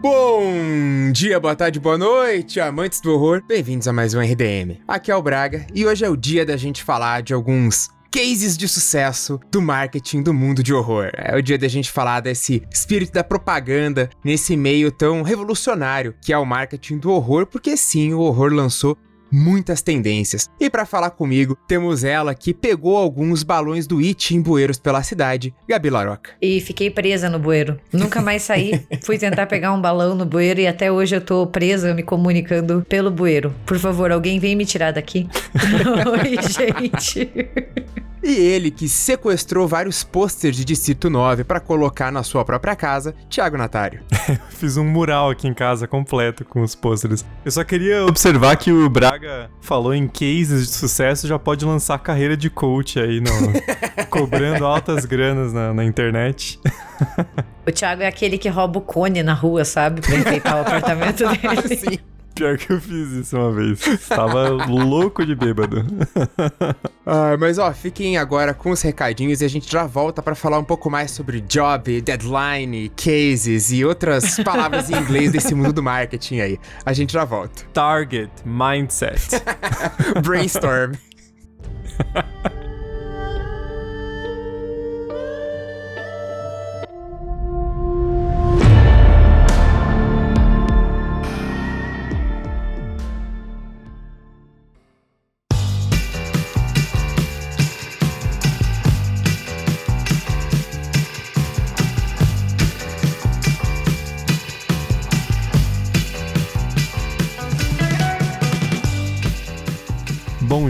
Bom dia, boa tarde, boa noite, amantes do horror. Bem-vindos a mais um RDM. Aqui é o Braga e hoje é o dia da gente falar de alguns cases de sucesso do marketing do mundo de horror. É o dia da gente falar desse espírito da propaganda nesse meio tão revolucionário que é o marketing do horror, porque sim, o horror lançou muitas tendências. E para falar comigo, temos ela que pegou alguns balões do It em bueiros pela cidade, Gabi Laroca. E fiquei presa no bueiro. Nunca mais saí. Fui tentar pegar um balão no bueiro e até hoje eu tô presa me comunicando pelo bueiro. Por favor, alguém vem me tirar daqui. Oi, gente. E ele que sequestrou vários pôsteres de Distrito 9 para colocar na sua própria casa, Thiago Natário. Fiz um mural aqui em casa completo com os pôsteres. Eu só queria observar que o Braga falou em cases de sucesso, já pode lançar carreira de coach aí, no, cobrando altas granas na, na internet. O Thiago é aquele que rouba o cone na rua, sabe? Pra enfeitar o apartamento dele. Sim. Pior que eu fiz isso uma vez. Estava louco de bêbado. Ah, mas ó, fiquem agora com os recadinhos e a gente já volta para falar um pouco mais sobre job, deadline, cases e outras palavras em inglês desse mundo do marketing aí. A gente já volta. Target Mindset. Brainstorm.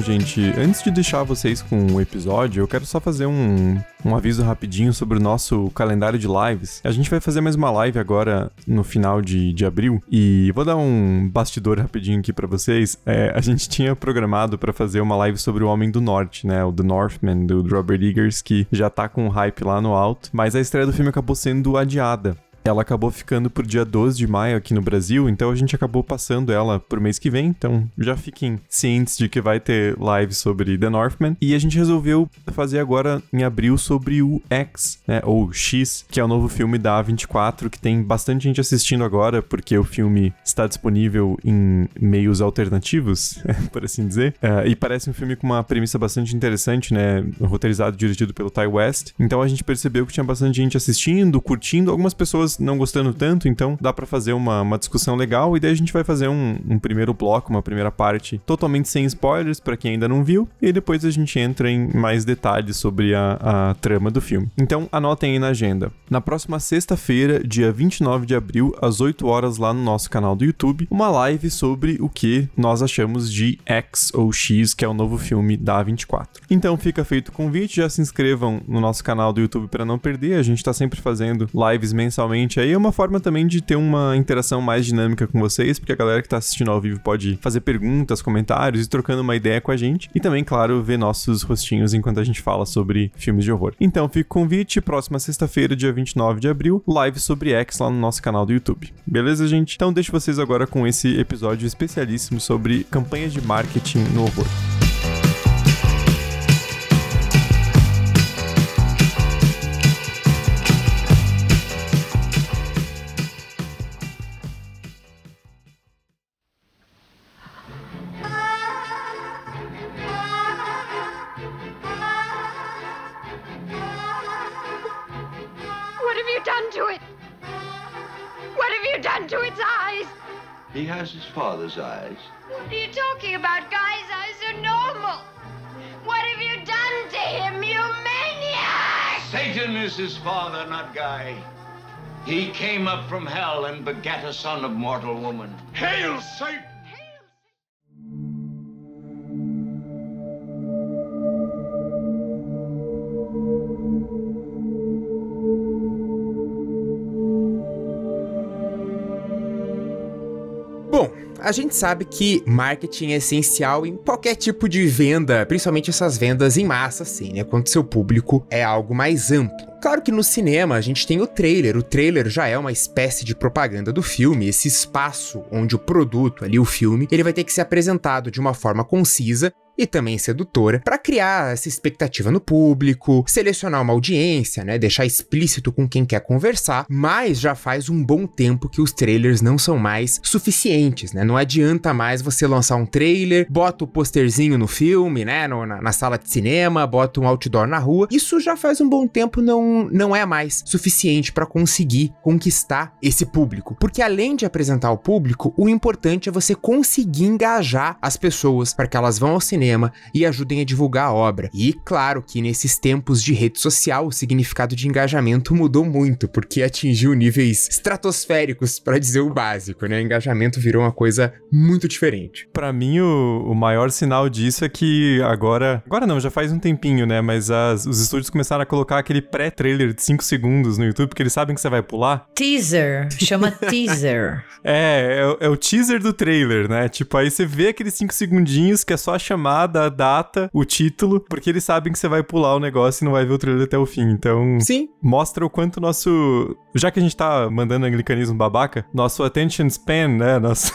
Gente, antes de deixar vocês com o episódio, eu quero só fazer um, um aviso rapidinho sobre o nosso calendário de lives. A gente vai fazer mais uma live agora no final de, de abril e vou dar um bastidor rapidinho aqui pra vocês. É, a gente tinha programado pra fazer uma live sobre o Homem do Norte, né? O The Northman, do Robert Eggers, que já tá com hype lá no alto, mas a estreia do filme acabou sendo adiada. Ela acabou ficando por dia 12 de maio aqui no Brasil, então a gente acabou passando ela pro mês que vem. Então já fiquem cientes de que vai ter live sobre The Northman. E a gente resolveu fazer agora em abril sobre o X, né? Ou X, que é o novo filme da A24, que tem bastante gente assistindo agora, porque o filme está disponível em meios alternativos, por assim dizer. Eh, e parece um filme com uma premissa bastante interessante, né? Roteirizado e dirigido pelo Ty West. Então a gente percebeu que tinha bastante gente assistindo, curtindo, algumas pessoas não gostando tanto, então dá pra fazer uma, uma discussão legal. E daí a gente vai fazer um, um primeiro bloco, uma primeira parte totalmente sem spoilers pra quem ainda não viu. E depois a gente entra em mais detalhes sobre a, a trama do filme. Então anotem aí na agenda. Na próxima sexta-feira, dia 29 de abril, às 8 horas, lá no nosso canal do YouTube, uma live sobre o que nós achamos de X ou X, que é o novo filme da A24. Então fica feito o convite, já se inscrevam no nosso canal do YouTube para não perder. A gente tá sempre fazendo lives mensalmente aí. É uma forma também de ter uma interação mais dinâmica com vocês, porque a galera que tá assistindo ao vivo pode fazer perguntas, comentários e trocando uma ideia com a gente. E também, claro, ver nossos rostinhos enquanto a gente fala sobre filmes de horror. Então, fica o convite, próxima sexta-feira, dia 29 de abril, live sobre X lá no nosso canal do YouTube. Beleza, gente? Então, deixo vocês agora com esse episódio especialíssimo sobre campanhas de marketing no horror. To its eyes? He has his father's eyes. What are you talking about? Guy's eyes are normal. What have you done to him, you maniac? Satan is his father, not Guy. He came up from hell and begat a son of mortal woman. Hail, Satan! A gente sabe que marketing é essencial em qualquer tipo de venda, principalmente essas vendas em massa, assim, né? Quando seu público é algo mais amplo. Claro que no cinema a gente tem o trailer. O trailer já é uma espécie de propaganda do filme, esse espaço onde o produto ali, o filme, ele vai ter que ser apresentado de uma forma concisa e também sedutora para criar essa expectativa no público, selecionar uma audiência, né, deixar explícito com quem quer conversar, mas já faz um bom tempo que os trailers não são mais suficientes, né? Não adianta mais você lançar um trailer, bota o posterzinho no filme, né, no, na, na sala de cinema, bota um outdoor na rua. Isso já faz um bom tempo não não é mais suficiente para conseguir conquistar esse público, porque além de apresentar ao público, o importante é você conseguir engajar as pessoas para que elas vão ao cinema e ajudem a divulgar a obra. E claro que nesses tempos de rede social, o significado de engajamento mudou muito, porque atingiu níveis estratosféricos, para dizer o básico, né? Engajamento virou uma coisa muito diferente. Para mim, o, o, maior sinal disso é que agora. Agora não, já faz um tempinho, né? Mas as, os estúdios começaram a colocar aquele pré-trailer de 5 segundos no YouTube, porque eles sabem que você vai pular. Teaser. Chama teaser. É, é, é, o teaser do trailer, né? Tipo, aí você vê aqueles 5 segundinhos que é só a chamada, a data, o título, porque eles sabem que você vai pular o negócio e não vai ver o trailer até o fim. Então, Sim. mostra o quanto nosso. Já que a gente tá mandando anglicanismo babaca, nosso attention span, né? Nosso,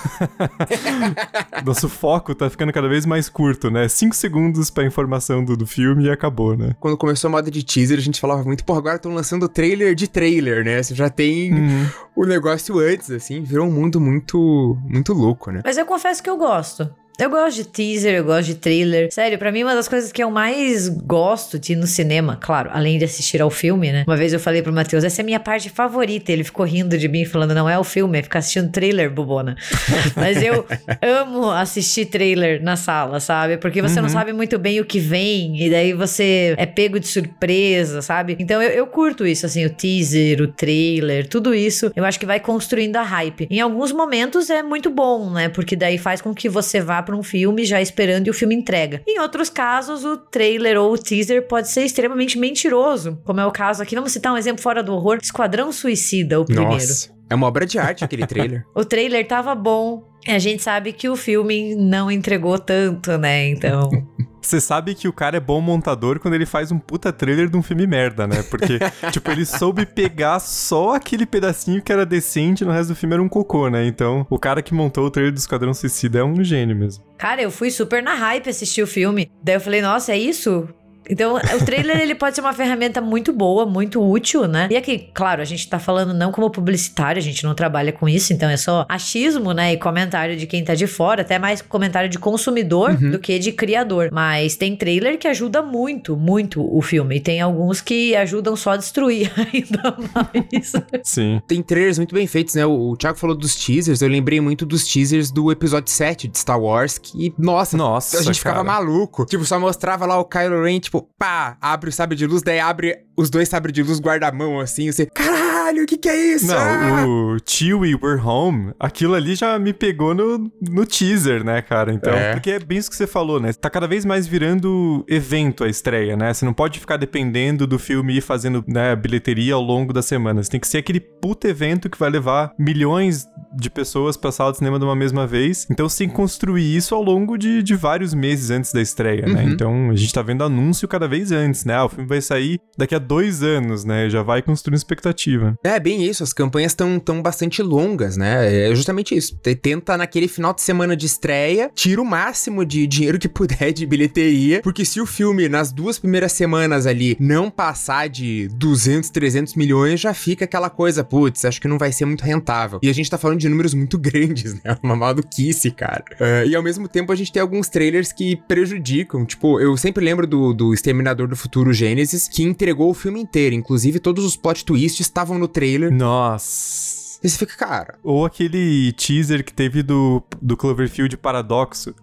nosso foco tá ficando cada vez mais curto, né? 5 segundos pra informação do, do filme e acabou, né? Quando começou a moda de teaser, a gente falava muito, pô, agora estão lançando trailer de trailer, né? Você já tem uhum. o negócio antes, assim, virou um mundo muito, muito louco, né? Mas eu confesso que eu gosto. Eu gosto de teaser, eu gosto de trailer. Sério, para mim uma das coisas que eu mais gosto de ir no cinema, claro, além de assistir ao filme, né? Uma vez eu falei pro Matheus, essa é a minha parte favorita. Ele ficou rindo de mim, falando, não é o filme, é ficar assistindo trailer, bobona. Mas eu amo assistir trailer na sala, sabe? Porque você uhum. não sabe muito bem o que vem, e daí você é pego de surpresa, sabe? Então eu, eu curto isso, assim, o teaser, o trailer, tudo isso. Eu acho que vai construindo a hype. Em alguns momentos é muito bom, né? Porque daí faz com que você vá para um filme já esperando e o filme entrega. Em outros casos, o trailer ou o teaser pode ser extremamente mentiroso, como é o caso aqui. Vamos citar um exemplo fora do horror: Esquadrão Suicida, o primeiro. Nossa. É uma obra de arte aquele trailer. o trailer tava bom. A gente sabe que o filme não entregou tanto, né? Então. Você sabe que o cara é bom montador quando ele faz um puta trailer de um filme merda, né? Porque, tipo, ele soube pegar só aquele pedacinho que era decente no resto do filme era um cocô, né? Então, o cara que montou o trailer do Esquadrão Suicida é um gênio mesmo. Cara, eu fui super na hype assistir o filme. Daí eu falei, nossa, é isso? Então, o trailer ele pode ser uma ferramenta muito boa, muito útil, né? E aqui, claro, a gente tá falando não como publicitário, a gente não trabalha com isso, então é só achismo, né? E comentário de quem tá de fora, até mais comentário de consumidor uhum. do que de criador. Mas tem trailer que ajuda muito, muito o filme. E tem alguns que ajudam só a destruir ainda mais. Sim. Tem trailers muito bem feitos, né? O, o Thiago falou dos teasers, eu lembrei muito dos teasers do episódio 7 de Star Wars, que, nossa, nossa a gente cara. ficava maluco. Tipo, só mostrava lá o Kylo Ren, tipo, tipo, pá, abre o sabre de luz, daí abre os dois sabres de luz guarda-mão, assim, você, caralho, o que que é isso? Não, ah! o Chewie, We're Home, aquilo ali já me pegou no, no teaser, né, cara? Então, é. porque é bem isso que você falou, né? Tá cada vez mais virando evento a estreia, né? Você não pode ficar dependendo do filme ir fazendo, né, bilheteria ao longo das semanas. Tem que ser aquele puto evento que vai levar milhões de pessoas pra sala de cinema de uma mesma vez. Então, você tem que construir isso ao longo de, de vários meses antes da estreia, né? uhum. né? Então, a gente tá vendo anúncio cada vez antes, né? Ah, o filme vai sair daqui a dois anos, né? Já vai construindo expectativa. É, bem isso. As campanhas estão tão bastante longas, né? É justamente isso. Tenta naquele final de semana de estreia, tira o máximo de dinheiro que puder de bilheteria, porque se o filme nas duas primeiras semanas ali não passar de 200, 300 milhões, já fica aquela coisa, putz, acho que não vai ser muito rentável. E a gente tá falando de números muito grandes, né? Uma maluquice, cara. Uh, e ao mesmo tempo a gente tem alguns trailers que prejudicam. Tipo, eu sempre lembro do, do Exterminador do Futuro Gênesis, que entregou o filme inteiro. Inclusive, todos os plot twists estavam no trailer. Nossa. E você fica, cara. Ou aquele teaser que teve do, do Cloverfield Paradoxo.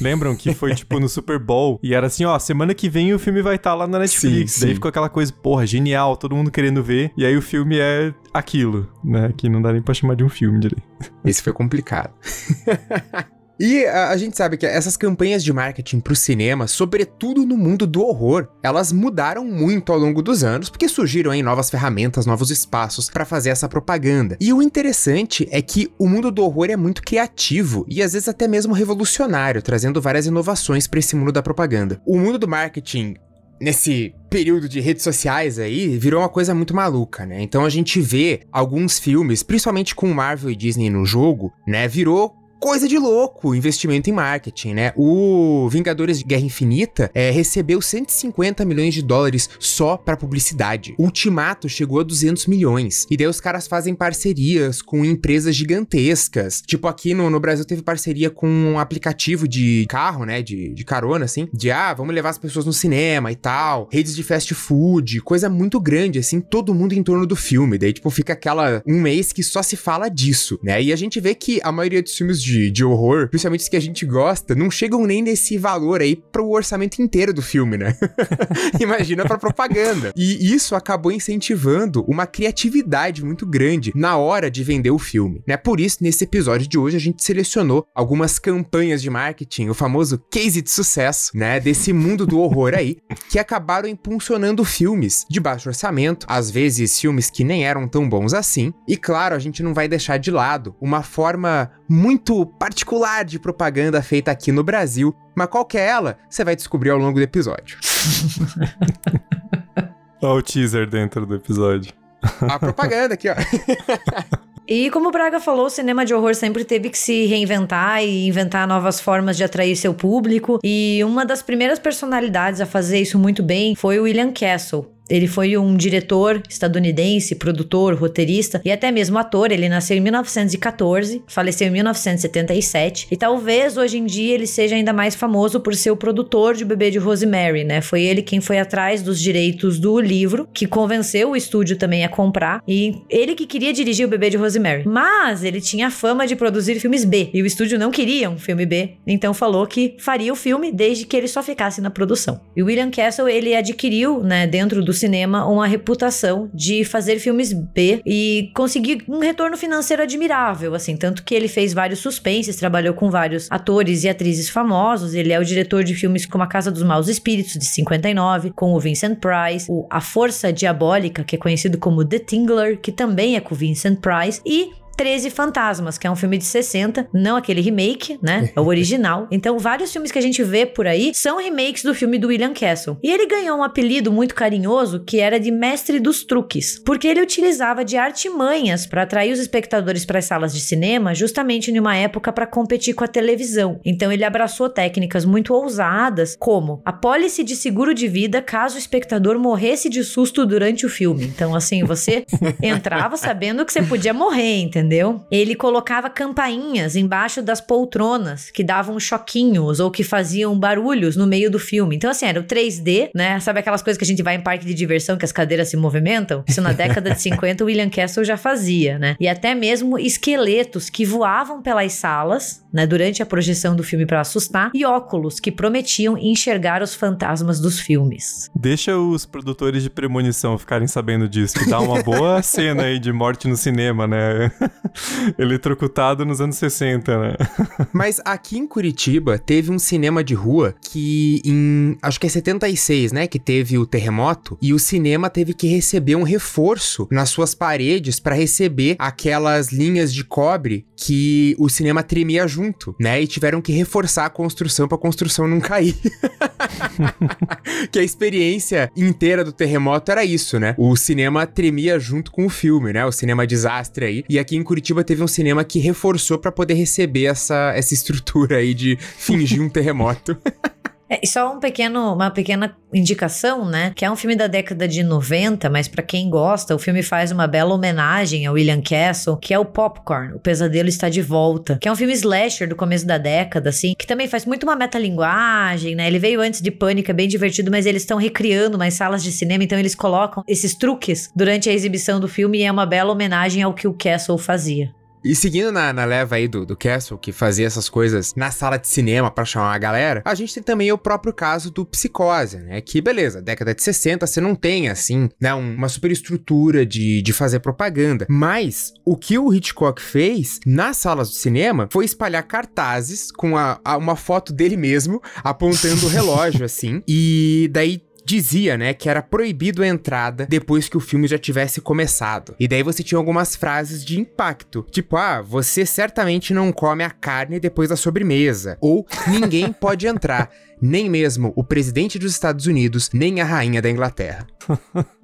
Lembram que foi tipo no Super Bowl e era assim, ó, semana que vem o filme vai estar tá lá na Netflix. Sim, Daí sim. ficou aquela coisa, porra, genial, todo mundo querendo ver. E aí o filme é aquilo, né? Que não dá nem pra chamar de um filme direito. Esse foi complicado. E a, a, gente sabe que essas campanhas de marketing pro cinema, sobretudo no mundo do horror, elas mudaram muito ao longo dos anos, porque surgiram aí novas ferramentas, novos espaços para fazer essa propaganda. E o interessante é que o mundo do horror é muito criativo e às vezes até mesmo revolucionário, trazendo várias inovações para esse mundo da propaganda. O mundo do marketing nesse período de redes sociais aí, virou uma coisa muito maluca, né? Então a gente vê alguns filmes, principalmente com Marvel e Disney no jogo, né? Virou coisa de louco investimento em marketing, né? O Vingadores de Guerra Infinita é, recebeu 150 milhões de dólares só para publicidade. Ultimato chegou a 200 milhões. E daí os caras fazem parcerias com empresas gigantescas. Tipo, aqui no, no Brasil teve parceria com um aplicativo de carro, né? De, de carona, assim. De, ah, vamos levar as pessoas no cinema e tal. Redes de fast food, coisa muito grande, assim. Todo mundo em torno do filme. Daí, tipo, fica aquela... Um mês que só se fala disso, né? E a gente vê que a maioria dos filmes de, de horror, principalmente os que a gente gosta, não chegam nem nesse valor aí pro orçamento inteiro do filme, né? Imagina pra propaganda. E isso acabou incentivando uma criatividade muito grande na hora de vender o filme, né? Por isso, nesse episódio de hoje, a gente selecionou algumas campanhas de marketing, o famoso case de sucesso, né? Desse mundo do horror aí, que acabaram impulsionando filmes de baixo orçamento, às vezes filmes que nem eram tão bons assim. E claro, a gente não vai deixar de lado uma forma muito particular de propaganda feita aqui no Brasil, mas qual que é ela? Você vai descobrir ao longo do episódio. Olha o teaser dentro do episódio. A propaganda aqui, ó. E como o Braga falou, o cinema de horror sempre teve que se reinventar e inventar novas formas de atrair seu público. E uma das primeiras personalidades a fazer isso muito bem foi o William Castle. Ele foi um diretor estadunidense, produtor, roteirista e até mesmo ator. Ele nasceu em 1914, faleceu em 1977 e talvez hoje em dia ele seja ainda mais famoso por ser o produtor de O Bebê de Rosemary, né? Foi ele quem foi atrás dos direitos do livro, que convenceu o estúdio também a comprar e ele que queria dirigir O Bebê de Rosemary. Mas ele tinha a fama de produzir filmes B e o estúdio não queria um filme B, então falou que faria o filme desde que ele só ficasse na produção. E William Castle ele adquiriu, né, dentro do cinema uma reputação de fazer filmes B e conseguir um retorno financeiro admirável, assim, tanto que ele fez vários suspenses, trabalhou com vários atores e atrizes famosos, ele é o diretor de filmes como A Casa dos Maus Espíritos, de 59, com o Vincent Price, o A Força Diabólica, que é conhecido como The Tingler, que também é com o Vincent Price, e 13 Fantasmas, que é um filme de 60, não aquele remake, né? É o original. Então, vários filmes que a gente vê por aí são remakes do filme do William Castle. E ele ganhou um apelido muito carinhoso que era de Mestre dos Truques, porque ele utilizava de artimanhas para atrair os espectadores para as salas de cinema, justamente em uma época para competir com a televisão. Então, ele abraçou técnicas muito ousadas, como a pólice de seguro de vida caso o espectador morresse de susto durante o filme. Então, assim, você entrava sabendo que você podia morrer, entendeu? Entendeu? Ele colocava campainhas embaixo das poltronas que davam choquinhos ou que faziam barulhos no meio do filme. Então, assim, era o 3D, né? Sabe aquelas coisas que a gente vai em parque de diversão que as cadeiras se movimentam? Isso na década de 50 o William Castle já fazia, né? E até mesmo esqueletos que voavam pelas salas, né, durante a projeção do filme para assustar, e óculos que prometiam enxergar os fantasmas dos filmes. Deixa os produtores de premonição ficarem sabendo disso, que dá uma boa cena aí de morte no cinema, né? Eletrocutado nos anos 60, né? Mas aqui em Curitiba teve um cinema de rua que em acho que é 76, né, que teve o terremoto e o cinema teve que receber um reforço nas suas paredes para receber aquelas linhas de cobre que o cinema tremia junto, né? E tiveram que reforçar a construção para a construção não cair. que a experiência inteira do terremoto era isso, né? O cinema tremia junto com o filme, né? O cinema desastre aí. E aqui em Curitiba teve um cinema que reforçou para poder receber essa, essa estrutura aí de fingir um terremoto. É, só um pequeno, uma pequena indicação, né? Que é um filme da década de 90, mas para quem gosta, o filme faz uma bela homenagem ao William Castle, que é o Popcorn, O Pesadelo Está de Volta, que é um filme slasher do começo da década, assim, que também faz muito uma metalinguagem, né? Ele veio antes de Pânico, é bem divertido, mas eles estão recriando mais salas de cinema, então eles colocam esses truques durante a exibição do filme e é uma bela homenagem ao que o Castle fazia. E seguindo na, na leva aí do, do Castle, que fazia essas coisas na sala de cinema para chamar a galera, a gente tem também o próprio caso do Psicose, né? Que, beleza, década de 60 você não tem, assim, né, uma superestrutura de, de fazer propaganda. Mas o que o Hitchcock fez nas salas de cinema foi espalhar cartazes com a, a uma foto dele mesmo apontando o relógio, assim. E daí dizia, né, que era proibido a entrada depois que o filme já tivesse começado. E daí você tinha algumas frases de impacto, tipo, ah, você certamente não come a carne depois da sobremesa, ou ninguém pode entrar nem mesmo o presidente dos Estados Unidos, nem a rainha da Inglaterra.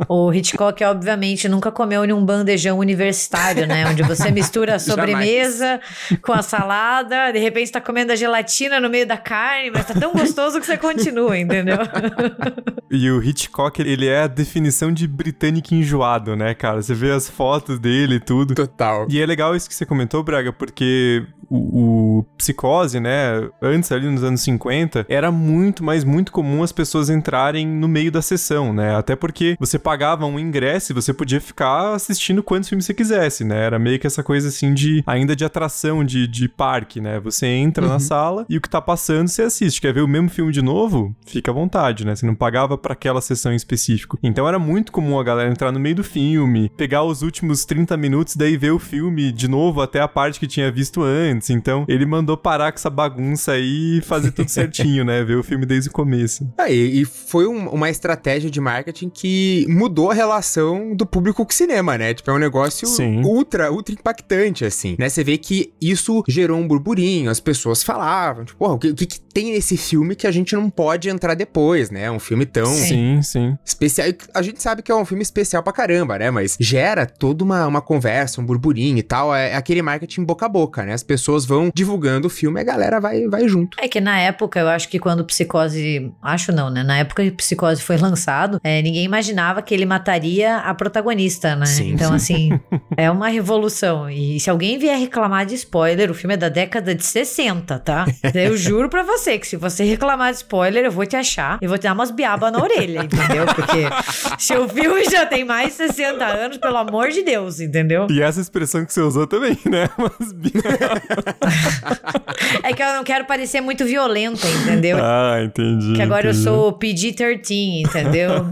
O Hitchcock, obviamente, nunca comeu em um bandejão universitário, né? Onde você mistura a sobremesa com a salada, de repente tá comendo a gelatina no meio da carne, mas tá tão gostoso que você continua, entendeu? e o Hitchcock, ele é a definição de britânico enjoado, né, cara? Você vê as fotos dele e tudo. Total. E é legal isso que você comentou, Braga, porque o, o, Psicose, né, antes ali nos anos 50, era muito, mas muito comum as pessoas entrarem no meio da sessão, né? Até porque você pagava um ingresso e você podia ficar assistindo quantos filmes você quisesse, né? Era meio que essa coisa assim de ainda de atração de, de parque, né? Você entra uhum. na sala e o que tá passando você assiste. Quer ver o mesmo filme de novo? Fica à vontade, né? Você não pagava para aquela sessão em específico. Então era muito comum a galera entrar no meio do filme, pegar os últimos 30 minutos, daí ver o filme de novo até a parte que tinha visto antes antes. Então, ele mandou parar com essa bagunça aí e fazer tudo certinho, né? Ver o filme desde o começo. Ah, e, e foi um, uma estratégia de marketing que mudou a relação do público com o cinema, né? Tipo, é um negócio Sim. ultra, ultra impactante, assim. Né? Você vê que isso gerou um burburinho, as pessoas falavam, tipo, porra, o que, o que, tem nesse filme que a gente não pode entrar depois, né? Um filme tão... Sim, sim. Especial. A gente sabe que é um filme especial pra caramba, né? Mas gera toda uma, uma conversa, um burburinho e tal. É, é aquele marketing boca a boca, né? As pessoas vão divulgando o filme, a galera vai, vai junto. É que na época, eu acho que quando Psicose. Acho não, né? Na época que Psicose foi lançado, é, ninguém imaginava que ele mataria a protagonista, né? Sim, então, sim. assim, é uma revolução. E se alguém vier reclamar de spoiler, o filme é da década de 60, tá? Eu juro pra você que se você reclamar de spoiler, eu vou te achar e vou te dar umas biabas na orelha, entendeu? Porque se o filme já tem mais de 60 anos, pelo amor de Deus, entendeu? E essa expressão que você usou também, né? É que eu não quero parecer muito violenta, entendeu? Ah, entendi. Que agora entendi. eu sou PG-13, entendeu?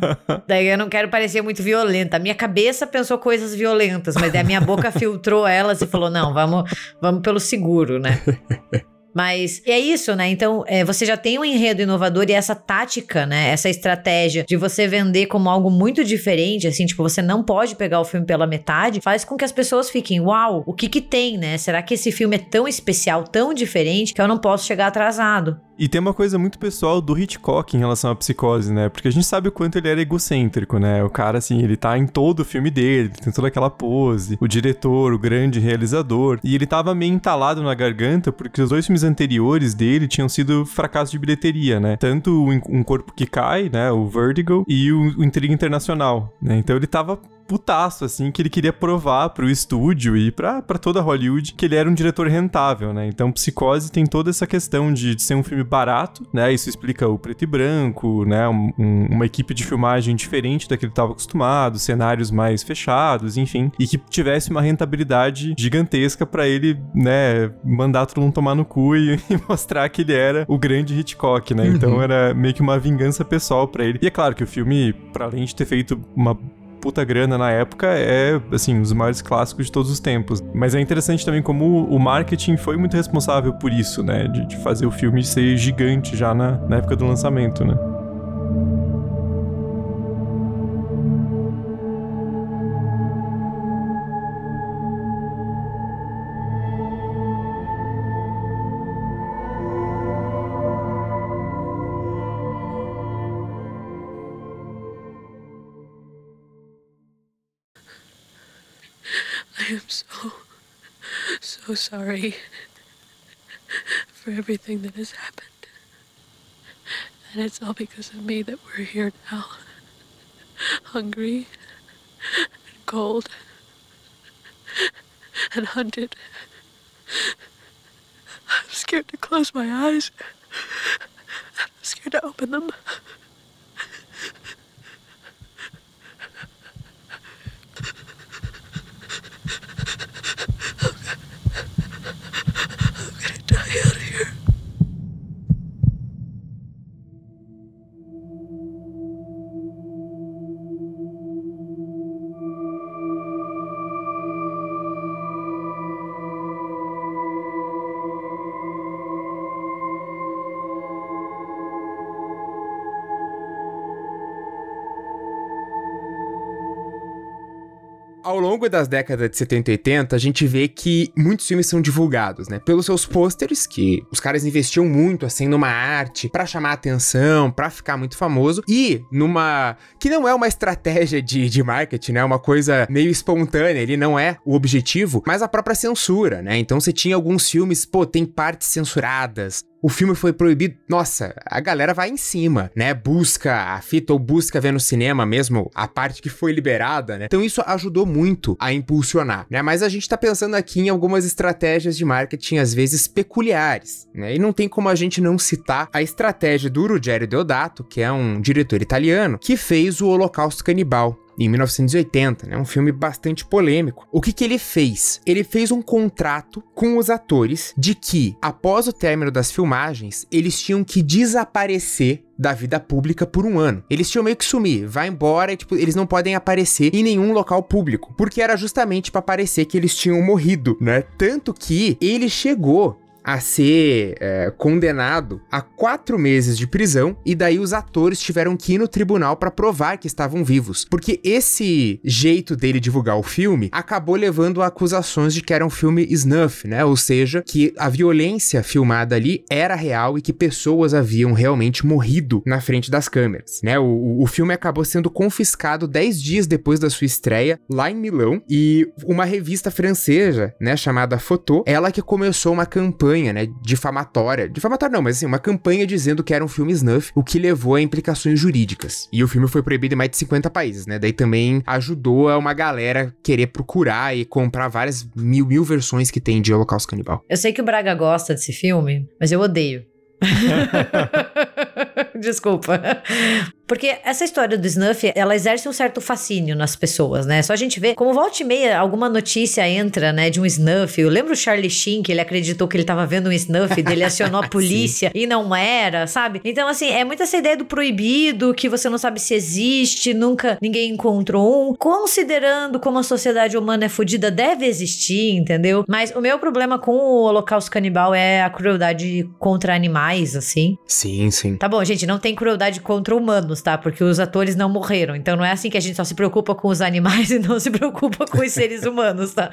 Daí eu não quero parecer muito violenta. A minha cabeça pensou coisas violentas, mas daí a minha boca filtrou elas e falou: não, vamos, vamos pelo seguro, né? Mas é isso, né? Então, é, você já tem um enredo inovador e essa tática, né? Essa estratégia de você vender como algo muito diferente, assim, tipo, você não pode pegar o filme pela metade, faz com que as pessoas fiquem, uau, o que que tem, né? Será que esse filme é tão especial, tão diferente, que eu não posso chegar atrasado? E tem uma coisa muito pessoal do Hitchcock em relação à psicose, né? Porque a gente sabe o quanto ele era egocêntrico, né? O cara, assim, ele tá em todo o filme dele, tem toda aquela pose, o diretor, o grande realizador. E ele tava meio entalado na garganta porque os dois filmes anteriores dele tinham sido fracassos de bilheteria, né? Tanto Um Corpo que Cai, né? O Vertigo, e o Intriga Internacional, né? Então ele tava putaço, assim, que ele queria provar pro estúdio e pra, pra toda Hollywood que ele era um diretor rentável, né? Então, Psicose tem toda essa questão de, de ser um filme barato, né? Isso explica o preto e branco, né? Um, um, uma equipe de filmagem diferente da que ele estava acostumado, cenários mais fechados, enfim, e que tivesse uma rentabilidade gigantesca para ele, né, mandar todo mundo tomar no cu e, e, mostrar que ele era o grande Hitchcock, né? Então uhum. era meio que uma vingança pessoal para ele. E é claro que o filme, para além de ter feito uma puta grana na época, é, assim, um dos maiores clássicos de todos os tempos. Mas é interessante também como o marketing foi muito responsável por isso, né? De, de fazer o filme ser gigante já na, na época do lançamento, né? I am so, so sorry for everything that has happened. And it's all because of me that we're here now. Hungry and cold and hunted. I'm scared to close my eyes. I'm scared to open them. Das décadas de 70 e 80, a gente vê que muitos filmes são divulgados, né? Pelos seus pôsteres, que os caras investiam muito, assim, numa arte para chamar atenção, para ficar muito famoso, e numa. que não é uma estratégia de, de marketing, né? Uma coisa meio espontânea, ele não é o objetivo, mas a própria censura, né? Então você tinha alguns filmes, pô, tem partes censuradas, o filme foi proibido, nossa, a galera vai em cima, né? Busca a fita ou busca ver no cinema mesmo a parte que foi liberada, né? Então isso ajudou muito a impulsionar, né? Mas a gente tá pensando aqui em algumas estratégias de marketing às vezes peculiares, né? E não tem como a gente não citar a estratégia do Ruggero Deodato, que é um diretor italiano, que fez o Holocausto Canibal, em 1980, né? Um filme bastante polêmico. O que que ele fez? Ele fez um contrato com os atores de que, após o término das filmagens, eles tinham que desaparecer da vida pública por um ano. Eles tinham meio que sumir, vai embora, e, tipo, eles não podem aparecer em nenhum local público, porque era justamente para parecer que eles tinham morrido, né? Tanto que ele chegou a ser é, condenado a quatro meses de prisão e daí os atores tiveram que ir no tribunal para provar que estavam vivos, porque esse jeito dele divulgar o filme acabou levando a acusações de que era um filme snuff, né? Ou seja, que a violência filmada ali era real e que pessoas haviam realmente morrido na frente das câmeras, né? O, o filme acabou sendo confiscado dez dias depois da sua estreia lá em Milão e uma revista francesa, né, chamada Photo, ela que começou uma campanha campanha, né, difamatória. Difamatória não, mas assim, uma campanha dizendo que era um filme snuff, o que levou a implicações jurídicas. E o filme foi proibido em mais de 50 países, né? Daí também ajudou a uma galera querer procurar e comprar várias mil, mil versões que tem de Holocausto Canibal. Eu sei que o Braga gosta desse filme, mas eu odeio. Desculpa. Porque essa história do snuff, ela exerce um certo fascínio nas pessoas, né? Só a gente vê como volta e meia alguma notícia entra, né, de um snuff. Eu lembro o Charlie Sheen, que ele acreditou que ele tava vendo um snuff, dele acionou a polícia e não era, sabe? Então, assim, é muito essa ideia do proibido, que você não sabe se existe, nunca ninguém encontrou um. Considerando como a sociedade humana é fodida, deve existir, entendeu? Mas o meu problema com o Holocausto Canibal é a crueldade contra animais, assim. Sim, sim. Tá bom, gente, não tem crueldade contra humanos, tá? Porque os atores não morreram. Então não é assim que a gente só se preocupa com os animais e não se preocupa com os seres humanos, tá?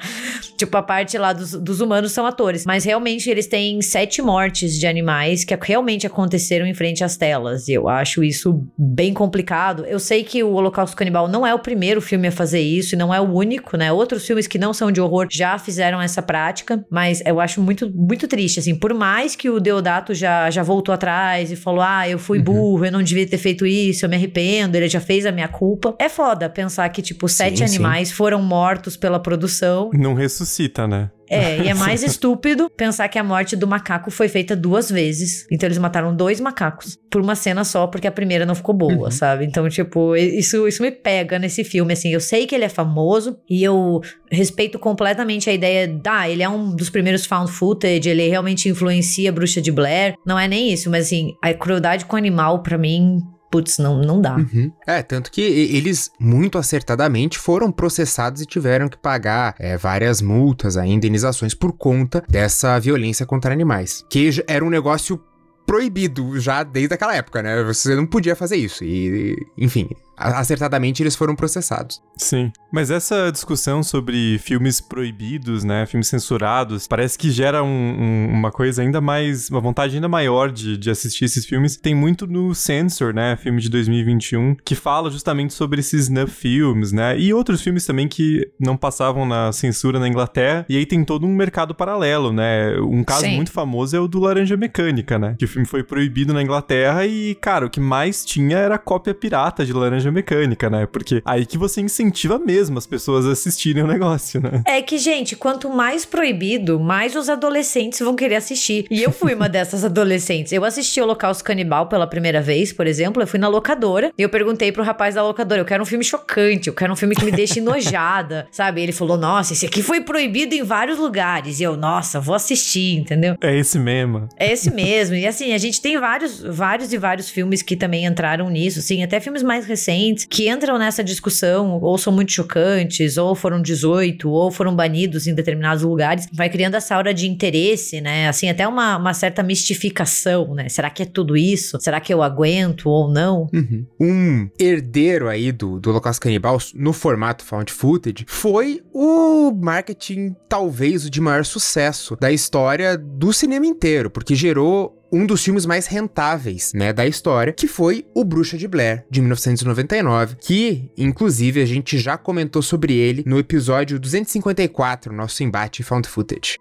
Tipo, a parte lá dos, dos humanos são atores. Mas realmente eles têm sete mortes de animais que realmente aconteceram em frente às telas. E eu acho isso bem complicado. Eu sei que o Holocausto Canibal não é o primeiro filme a fazer isso e não é o único, né? Outros filmes que não são de horror já fizeram essa prática, mas eu acho muito, muito triste, assim. Por mais que o Deodato já, já voltou atrás e falou: ah, eu fui burro, eu não devia ter feito isso, eu me arrependo, ele já fez a minha culpa. É foda pensar que, tipo, sete Sim, animais foram mortos pela produção. Não ressuscita, né? É, e é mais estúpido pensar que a morte do macaco foi feita duas vezes. Então eles mataram dois macacos por uma cena só, porque a primeira não ficou boa, Uhum. sabe? Então, tipo, isso, isso me pega nesse filme, assim. Eu sei que ele é famoso e eu respeito completamente a ideia da, ah, ele é um dos primeiros found footage, ele realmente influencia a Bruxa de Blair. Não é nem isso, mas assim, a crueldade com o animal, pra mim, putz, não, não dá. Uhum. É, tanto que eles, muito acertadamente, foram processados e tiveram que pagar é, várias multas, aí, indenizações por conta dessa violência contra animais. Que era um negócio proibido já desde aquela época, né? Você não podia fazer isso. E, enfim, acertadamente eles foram processados. Sim. Mas essa discussão sobre filmes proibidos, né? Filmes censurados, parece que gera um- um- uma coisa ainda mais. Uma vontade ainda maior de, de assistir esses filmes. Tem muito no Censor, né? Filme de 2021, que fala justamente sobre esses snuff filmes, né? E outros filmes também que não passavam na censura na Inglaterra. E aí tem todo um mercado paralelo, né? Um caso Sim. muito famoso é o do Laranja Mecânica, né? Que o filme foi proibido na Inglaterra e, cara, o que mais tinha era cópia pirata de Laranja Mecânica, né? Porque aí que você incentiva mesmo as pessoas a assistirem o negócio, né? É que, gente, quanto mais proibido, mais os adolescentes vão querer assistir. E eu fui uma dessas adolescentes. Eu assisti Holocausto Canibal pela primeira vez, por exemplo. Eu fui na locadora e eu perguntei pro rapaz da locadora: eu quero um filme chocante, eu quero um filme que me deixe enojada, sabe? Ele falou: nossa, esse aqui foi proibido em vários lugares. E eu, nossa, vou assistir, entendeu? É esse mesmo. É esse mesmo. E assim, a gente tem vários, vários e vários filmes que também entraram nisso, sim, até filmes mais recentes. Adolescentes que entram nessa discussão, ou são muito chocantes, ou foram 18, ou foram banidos em determinados lugares, vai criando essa aura de interesse, né? Assim, até uma, uma certa mistificação, né? Será que é tudo isso? Será que eu aguento ou não? Uhum. Um herdeiro aí do, do Holocausto Canibal no formato found footage foi o marketing, talvez, o de maior sucesso da história do cinema inteiro, porque gerou um dos filmes mais rentáveis, né, da história, que foi O Bruxa de Blair, de 1999, que, inclusive, a gente já comentou sobre ele no episódio 254, nosso embate found footage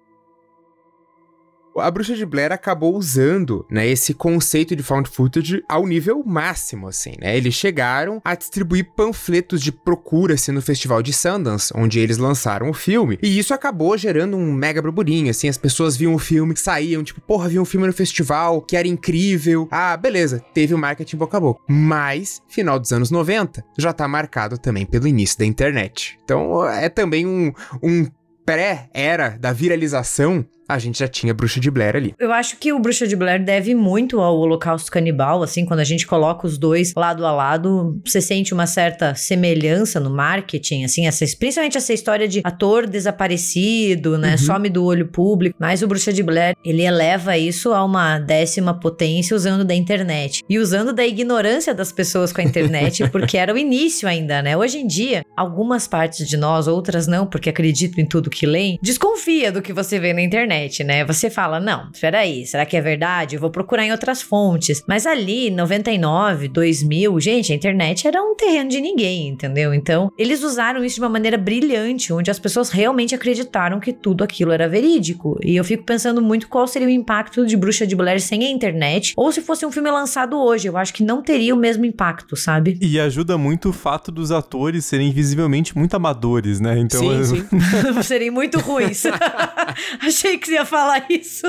a Bruxa de Blair acabou usando, né, esse conceito de found footage ao nível máximo, assim, né? Eles chegaram a distribuir panfletos de procura-se no Festival de Sundance, onde eles lançaram o filme, e isso acabou gerando um mega burburinho, assim, as pessoas viam o filme, saíam, tipo, porra, vi um filme no festival, que era incrível. Ah, beleza, teve o marketing boca a boca. Mas, final dos anos 90, já tá marcado também pelo início da internet. Então, é também um, um pré-era da viralização a gente já tinha Bruxa de Blair ali. Eu acho que o Bruxa de Blair deve muito ao Holocausto Canibal, assim, quando a gente coloca os dois lado a lado, você sente uma certa semelhança no marketing, assim, essa, principalmente essa história de ator desaparecido, né, uhum. some do olho público, mas o Bruxa de Blair, ele eleva isso a uma décima potência usando da internet e usando da ignorância das pessoas com a internet, porque era o início ainda, né? Hoje em dia, algumas partes de nós, outras não, porque acreditam em tudo que leem, desconfia do que você vê na internet internet, né? Você fala, não, espera aí, será que é verdade? Eu vou procurar em outras fontes. Mas ali, 99, 2000, gente, a internet era um terreno de ninguém, entendeu? Então, eles usaram isso de uma maneira brilhante, onde as pessoas realmente acreditaram que tudo aquilo era verídico. E eu fico pensando muito qual seria o impacto de Bruxa de Blair sem a internet, ou se fosse um filme lançado hoje, eu acho que não teria o mesmo impacto, sabe? E ajuda muito o fato dos atores serem visivelmente muito amadores, né? Então, sim, eu... sim. serem muito ruins. Achei que que você ia falar isso.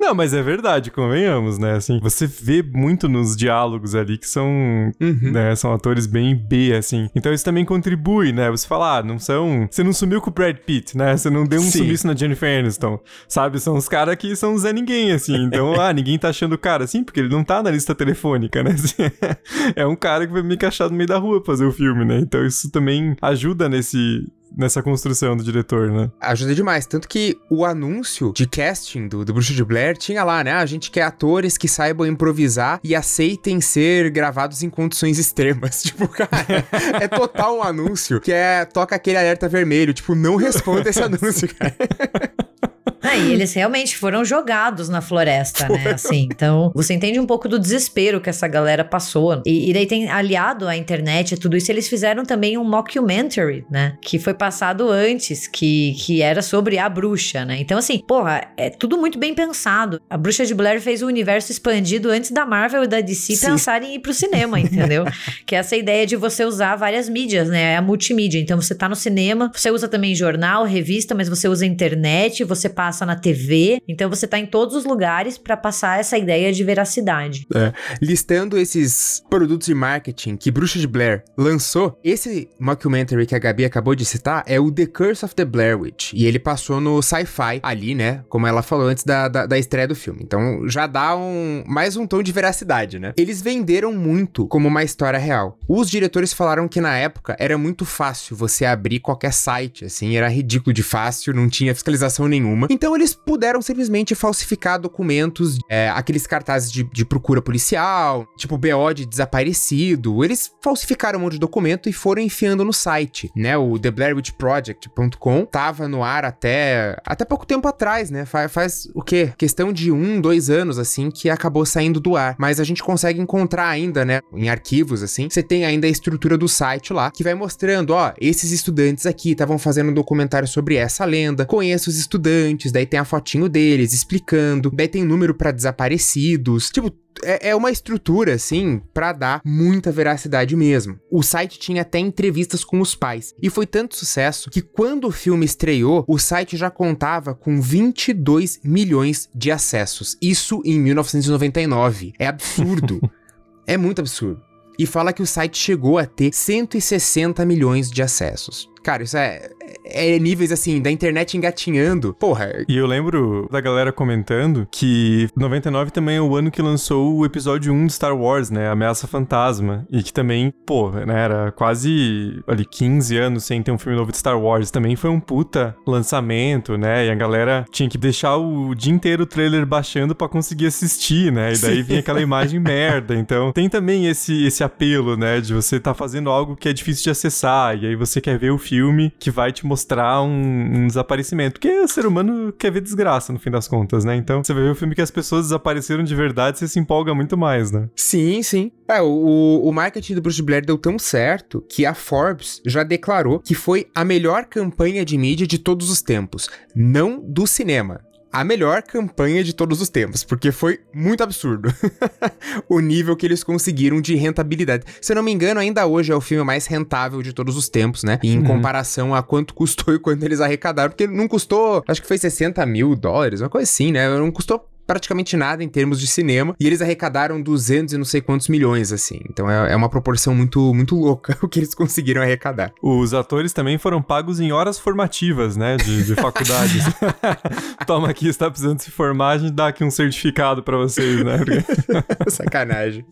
Não, mas é verdade, convenhamos, né? Assim, você vê muito nos diálogos ali que são, uhum. né, são atores bem B, assim. Então isso também contribui, né? Você fala, ah, não são... Você não sumiu com o Brad Pitt, né? Você não deu um Sim. sumiço na Jennifer Aniston, sabe? São os caras que são Zé Ninguém, assim. Então, ah, ninguém tá achando o cara, assim, porque ele não tá na lista telefônica, né? é um cara que vai me encaixar no meio da rua fazer o filme, né? Então isso também ajuda nesse, nessa construção do diretor, né? Ajuda demais. Tanto que o anúncio de casting do, do Bruxo de Blair tinha lá, né? A gente quer atores que saibam improvisar e aceitem ser gravados em condições extremas. Tipo, cara, é total um anúncio que é toca aquele alerta vermelho. Tipo, não responda esse anúncio, cara. Ah, e eles realmente foram jogados na floresta, né? Assim, então você entende um pouco do desespero que essa galera passou. E, e daí tem aliado à internet e tudo isso, eles fizeram também um mockumentary, né? Que foi passado antes, que, que era sobre a bruxa, né? Então, assim, porra, é tudo muito bem pensado. A bruxa de Blair fez o universo expandido antes da Marvel e da DC Sim. pensarem em ir pro cinema, entendeu? que é essa ideia de você usar várias mídias, né? É a multimídia. Então você tá no cinema, você usa também jornal, revista, mas você usa internet, você passa passa na TV. Então você tá em todos os lugares para passar essa ideia de veracidade. É. Listando esses produtos de marketing que Bruxa de Blair lançou, esse mockumentary que a Gabi acabou de citar é o The Curse of the Blair Witch. E ele passou no Sci-Fi ali, né? Como ela falou antes da, da, da estreia do filme. Então já dá um mais um tom de veracidade, né? Eles venderam muito como uma história real. Os diretores falaram que na época era muito fácil você abrir qualquer site, assim, era ridículo de fácil, não tinha fiscalização nenhuma. Então eles puderam simplesmente falsificar documentos, é, aqueles cartazes de, de, procura policial, tipo BO de desaparecido. Eles falsificaram um monte de documento e foram enfiando no site, né? O TheBlairWitchProject.com tava no ar até, até pouco tempo atrás, né? Faz, faz o quê? Questão de um, dois anos, assim, que acabou saindo do ar. Mas a gente consegue encontrar ainda, né? Em arquivos, assim, você tem ainda a estrutura do site lá, que vai mostrando, ó, esses estudantes aqui estavam fazendo um documentário sobre essa lenda, conheço os estudantes, daí tem a fotinho deles explicando, daí tem número para desaparecidos. Tipo, é, é, uma estrutura, assim, para dar muita veracidade mesmo. O site tinha até entrevistas com os pais. E foi tanto sucesso que quando o filme estreou, o site já contava com 22 milhões de acessos. Isso em 1999. É absurdo. é muito absurdo. E fala que o site chegou a ter 160 milhões de acessos. Cara, isso é, é níveis assim, da internet engatinhando. Porra. E eu lembro da galera comentando que 99 também é o ano que lançou o episódio 1 de Star Wars, né? Ameaça Fantasma. E que também, pô, né? Era quase ali 15 anos sem ter um filme novo de Star Wars. Também foi um puta lançamento, né? E a galera tinha que deixar o dia inteiro o trailer baixando para conseguir assistir, né? E daí Sim. vinha aquela imagem merda. Então tem também esse, esse apelo, né? De você tá fazendo algo que é difícil de acessar. E aí você quer ver o filme que vai te mostrar um, um desaparecimento. Porque o ser humano quer ver desgraça, no fim das contas, né? Então você vai ver o filme que as pessoas desapareceram de verdade, você se empolga muito mais, né? Sim, sim. É, o, o marketing do Bruce Blair deu tão certo que a Forbes já declarou que foi a melhor campanha de mídia de todos os tempos. Não do cinema, a melhor campanha de todos os tempos, porque foi muito absurdo o nível que eles conseguiram de rentabilidade. Se eu não me engano, ainda hoje é o filme mais rentável de todos os tempos, né? Em uhum. comparação a quanto custou e quanto eles arrecadaram, porque não custou, acho que foi 60 mil dólares, uma coisa assim, né? Não custou praticamente nada em termos de cinema, e eles arrecadaram 200 e não sei quantos milhões, assim. Então é, é uma proporção muito, muito louca o que eles conseguiram arrecadar. Os atores também foram pagos em horas formativas, né, de, de faculdades. Toma aqui, está precisando se formar, a gente dá aqui um certificado para vocês, né? Sacanagem.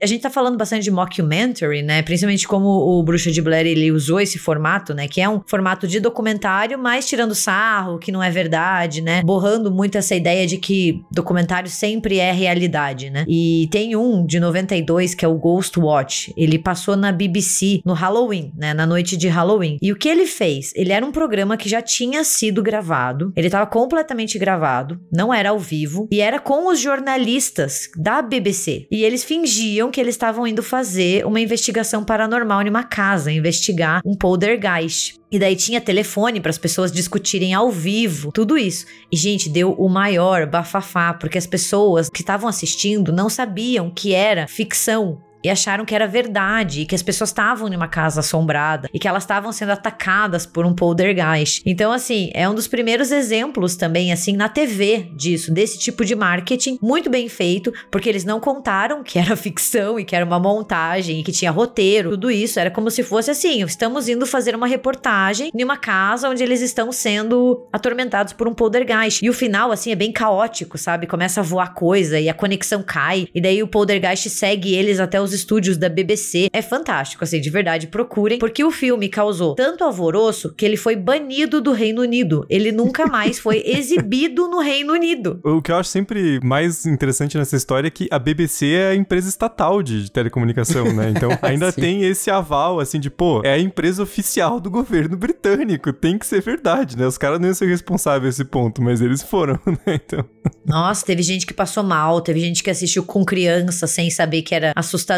A gente tá falando bastante de mockumentary, né? Principalmente como o Bruxa de Blair ele usou esse formato, né? Que é um formato de documentário, mas tirando sarro, que não é verdade, né? Borrando muito essa ideia de que que documentário sempre é realidade, né? E tem um de 92 que é o Ghost Watch. Ele passou na BBC no Halloween, né? Na noite de Halloween. E o que ele fez? Ele era um programa que já tinha sido gravado. Ele estava completamente gravado, não era ao vivo e era com os jornalistas da BBC. E eles fingiam que eles estavam indo fazer uma investigação paranormal em uma casa, investigar um poltergeist. E daí tinha telefone para as pessoas discutirem ao vivo, tudo isso. E gente, deu o maior bafafá, porque as pessoas que estavam assistindo não sabiam que era ficção e acharam que era verdade, e que as pessoas estavam em uma casa assombrada e que elas estavam sendo atacadas por um poltergeist. Então, assim, é um dos primeiros exemplos também, assim, na TV disso, desse tipo de marketing muito bem feito, porque eles não contaram que era ficção e que era uma montagem e que tinha roteiro, tudo isso. Era como se fosse assim: estamos indo fazer uma reportagem em uma casa onde eles estão sendo atormentados por um poltergeist. E o final, assim, é bem caótico, sabe? Começa a voar coisa e a conexão cai, e daí o poltergeist segue eles até os os estúdios da BBC. É fantástico, assim, de verdade, procurem, porque o filme causou tanto alvoroço que ele foi banido do Reino Unido. Ele nunca mais foi exibido no Reino Unido. O que eu acho sempre mais interessante nessa história é que a BBC é a empresa estatal de telecomunicação, né? Então ainda tem esse aval, assim, de, pô, é a empresa oficial do governo britânico. Tem que ser verdade, né? Os caras não iam ser responsáveis a esse ponto, mas eles foram, né? Então. Nossa, teve gente que passou mal, teve gente que assistiu com criança sem saber que era assustador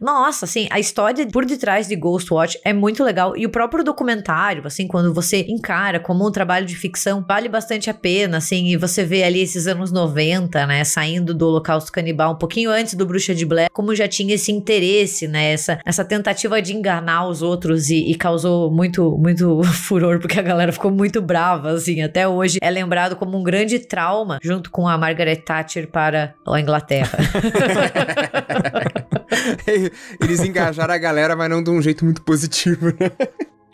nossa, assim, a história por detrás de Ghostwatch é muito legal e o próprio documentário, assim, quando você encara como um trabalho de ficção, vale bastante a pena, assim, e você vê ali esses anos 90, né, saindo do Holocausto Canibal um pouquinho antes do Bruxa de Blair, como já tinha esse interesse, né, essa, essa tentativa de enganar os outros e, e causou muito, muito furor, porque a galera ficou muito brava, assim, até hoje é lembrado como um grande trauma junto com a Margaret Thatcher para a Inglaterra. Eles engajaram a galera, mas não de um jeito muito positivo, né?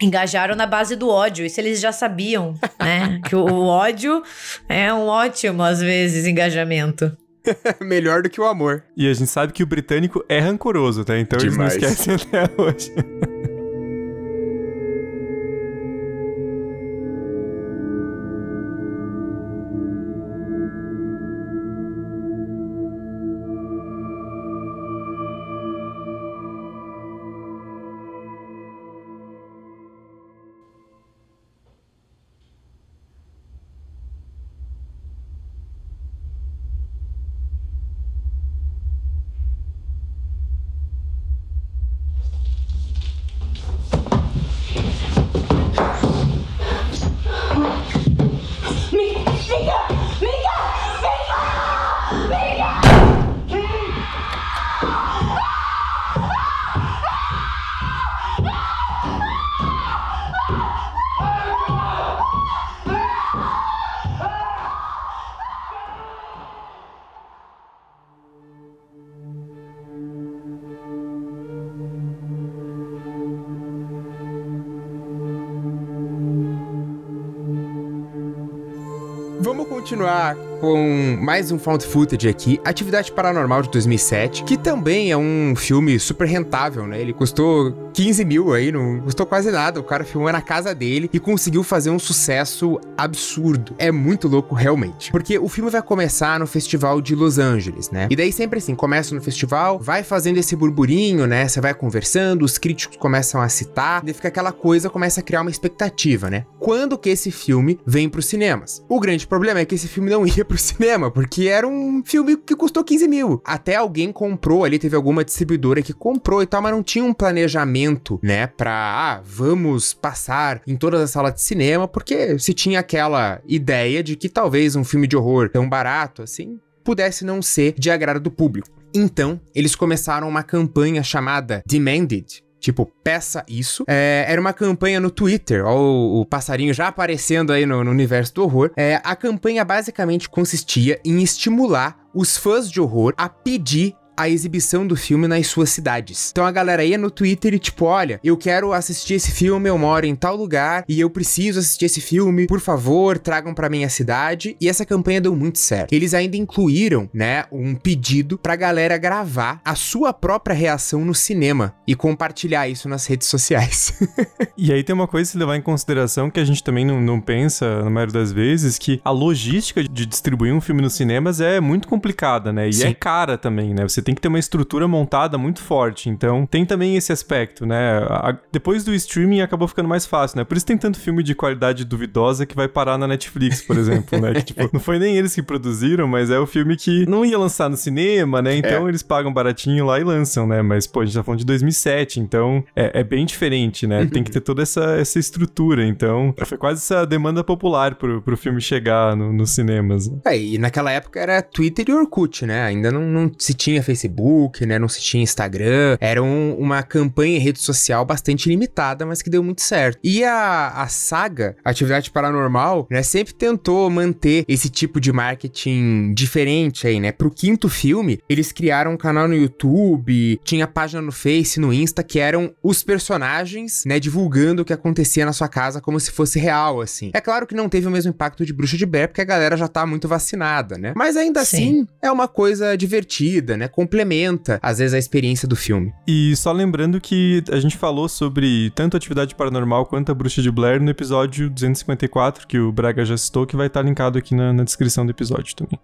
Engajaram na base do ódio, isso eles já sabiam, né? que o ódio é um ótimo, às vezes, engajamento. Melhor do que o amor. E a gente sabe que o britânico é rancoroso, tá? Então Demais. eles não esquecem até hoje. Continuar com mais um found footage aqui, Atividade Paranormal de 2007, que também é um filme super rentável, né? Ele custou 15 mil aí, não custou quase nada. O cara filmou na casa dele e conseguiu fazer um sucesso absurdo. É muito louco, realmente. Porque o filme vai começar no Festival de Los Angeles, né? E daí sempre assim, começa no festival, vai fazendo esse burburinho, né? Você vai conversando, os críticos começam a citar, e fica aquela coisa, começa a criar uma expectativa, né? Quando que esse filme vem pros cinemas? O grande problema é que esse filme não ia pro cinema, porque era um filme que custou 15 mil. Até alguém comprou ali, teve alguma distribuidora que comprou e tal, mas não tinha um planejamento, né, pra, ah, vamos passar em todas as salas de cinema, porque se tinha aquela ideia de que talvez um filme de horror tão barato assim pudesse não ser de agrado do público. Então, eles começaram uma campanha chamada Demanded, Tipo, peça isso. É, era uma campanha no Twitter, ó, o, o passarinho já aparecendo aí no, no universo do horror. É, a campanha basicamente consistia em estimular os fãs de horror a pedir a exibição do filme nas suas cidades. Então a galera ia no Twitter e tipo, olha, eu quero assistir esse filme, eu moro em tal lugar e eu preciso assistir esse filme, por favor, tragam para minha cidade. E essa campanha deu muito certo. Eles ainda incluíram, né, um pedido pra galera gravar a sua própria reação no cinema e compartilhar isso nas redes sociais. e aí tem uma coisa a se levar em consideração que a gente também não, não pensa na maioria das vezes, que a logística de distribuir um filme nos cinemas é muito complicada, né? E Sim. é cara também, né? Você tem que ter uma estrutura montada muito forte. Então, tem também esse aspecto, né? A, depois do streaming acabou ficando mais fácil, né? Por isso tem tanto filme de qualidade duvidosa que vai parar na Netflix, por exemplo, né? Que, tipo, não foi nem eles que produziram, mas é o filme que não ia lançar no cinema, né? Então é. eles pagam baratinho lá e lançam, né? Mas, pô, a gente tá falando de 2007, então é, é bem diferente, né? Tem que ter toda essa, essa estrutura. Então, foi quase essa demanda popular pro, pro filme chegar no, nos cinemas. É, e naquela época era Twitter e Orkut, né? Ainda não, não se tinha Facebook Facebook, né? Não se tinha Instagram. Era um, uma campanha em rede social bastante limitada, mas que deu muito certo. E a, a saga, Atividade Paranormal, né? Sempre tentou manter esse tipo de marketing diferente aí, né? Pro quinto filme, eles criaram um canal no YouTube, tinha página no Face, no Insta, que eram os personagens, né? Divulgando o que acontecia na sua casa como se fosse real, assim. É claro que não teve o mesmo impacto de Bruxa de Blair, porque a galera já tá muito vacinada, né? Mas ainda Sim. assim, é uma coisa divertida, né? Complementa, às vezes, a experiência do filme. E só lembrando que a gente falou sobre tanto Atividade Paranormal quanto a Bruxa de Blair no episódio 254, que o Braga já citou, que vai estar linkado aqui na, na descrição do episódio também.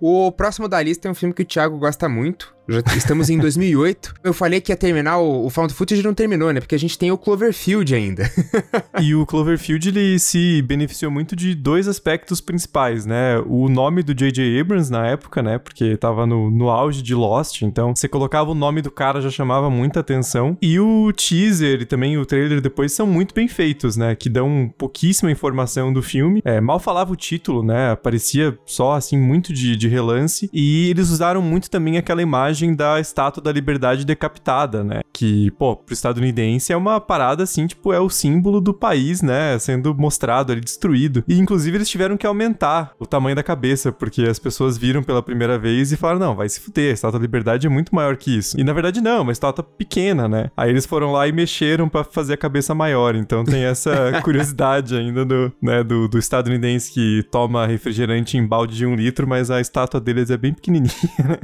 O próximo da lista é um filme que o Thiago gosta muito, já estamos em 2008. Eu falei que ia terminar o, o Found Footage não terminou, né? Porque a gente tem o Cloverfield ainda. e o Cloverfield, ele se beneficiou muito de dois aspectos principais, né? O nome do J.J. Abrams na época, né? Porque tava no, no auge de Lost, então você colocava o nome do cara já chamava muita atenção. E o teaser e também o trailer depois são muito bem feitos, né? Que dão pouquíssima informação do filme. É, mal falava o título, né? Aparecia só, assim, muito de, de relance. E eles usaram muito também aquela imagem imagem da Estátua da Liberdade decapitada, né? Que, pô, pro estadunidense é uma parada assim, tipo, é o símbolo do país, né? Sendo mostrado ali, destruído. E inclusive eles tiveram que aumentar o tamanho da cabeça, porque as pessoas viram pela primeira vez e falaram: não, vai se fuder, a Estátua da Liberdade é muito maior que isso. E na verdade, não, é uma estátua pequena, né? Aí eles foram lá e mexeram para fazer a cabeça maior. Então tem essa curiosidade ainda do, né, do, do estadunidense que toma refrigerante em balde de um litro, mas a estátua deles é bem pequenininha, né?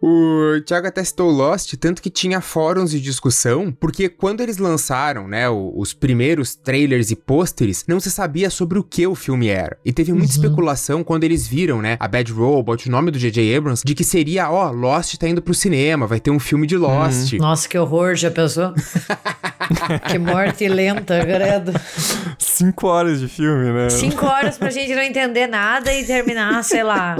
O Thiago até citou Lost, tanto que tinha fóruns de discussão, porque quando eles lançaram, né, os primeiros trailers e pôsteres, não se sabia sobre o que o filme era. E teve muita uhum. especulação quando eles viram, né, a Bad Robot, o nome do J.J. Abrams, de que seria, ó, Lost tá indo pro cinema, vai ter um filme de Lost. Uhum. Nossa, que horror, já pensou? que morte lenta, credo. Cinco horas de filme, né? Cinco horas pra gente não entender nada e terminar, sei lá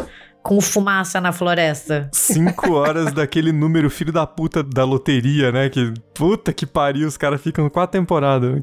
com fumaça na floresta. Cinco horas daquele número filho da puta da loteria, né? Que puta que pariu, os caras ficam quatro temporadas.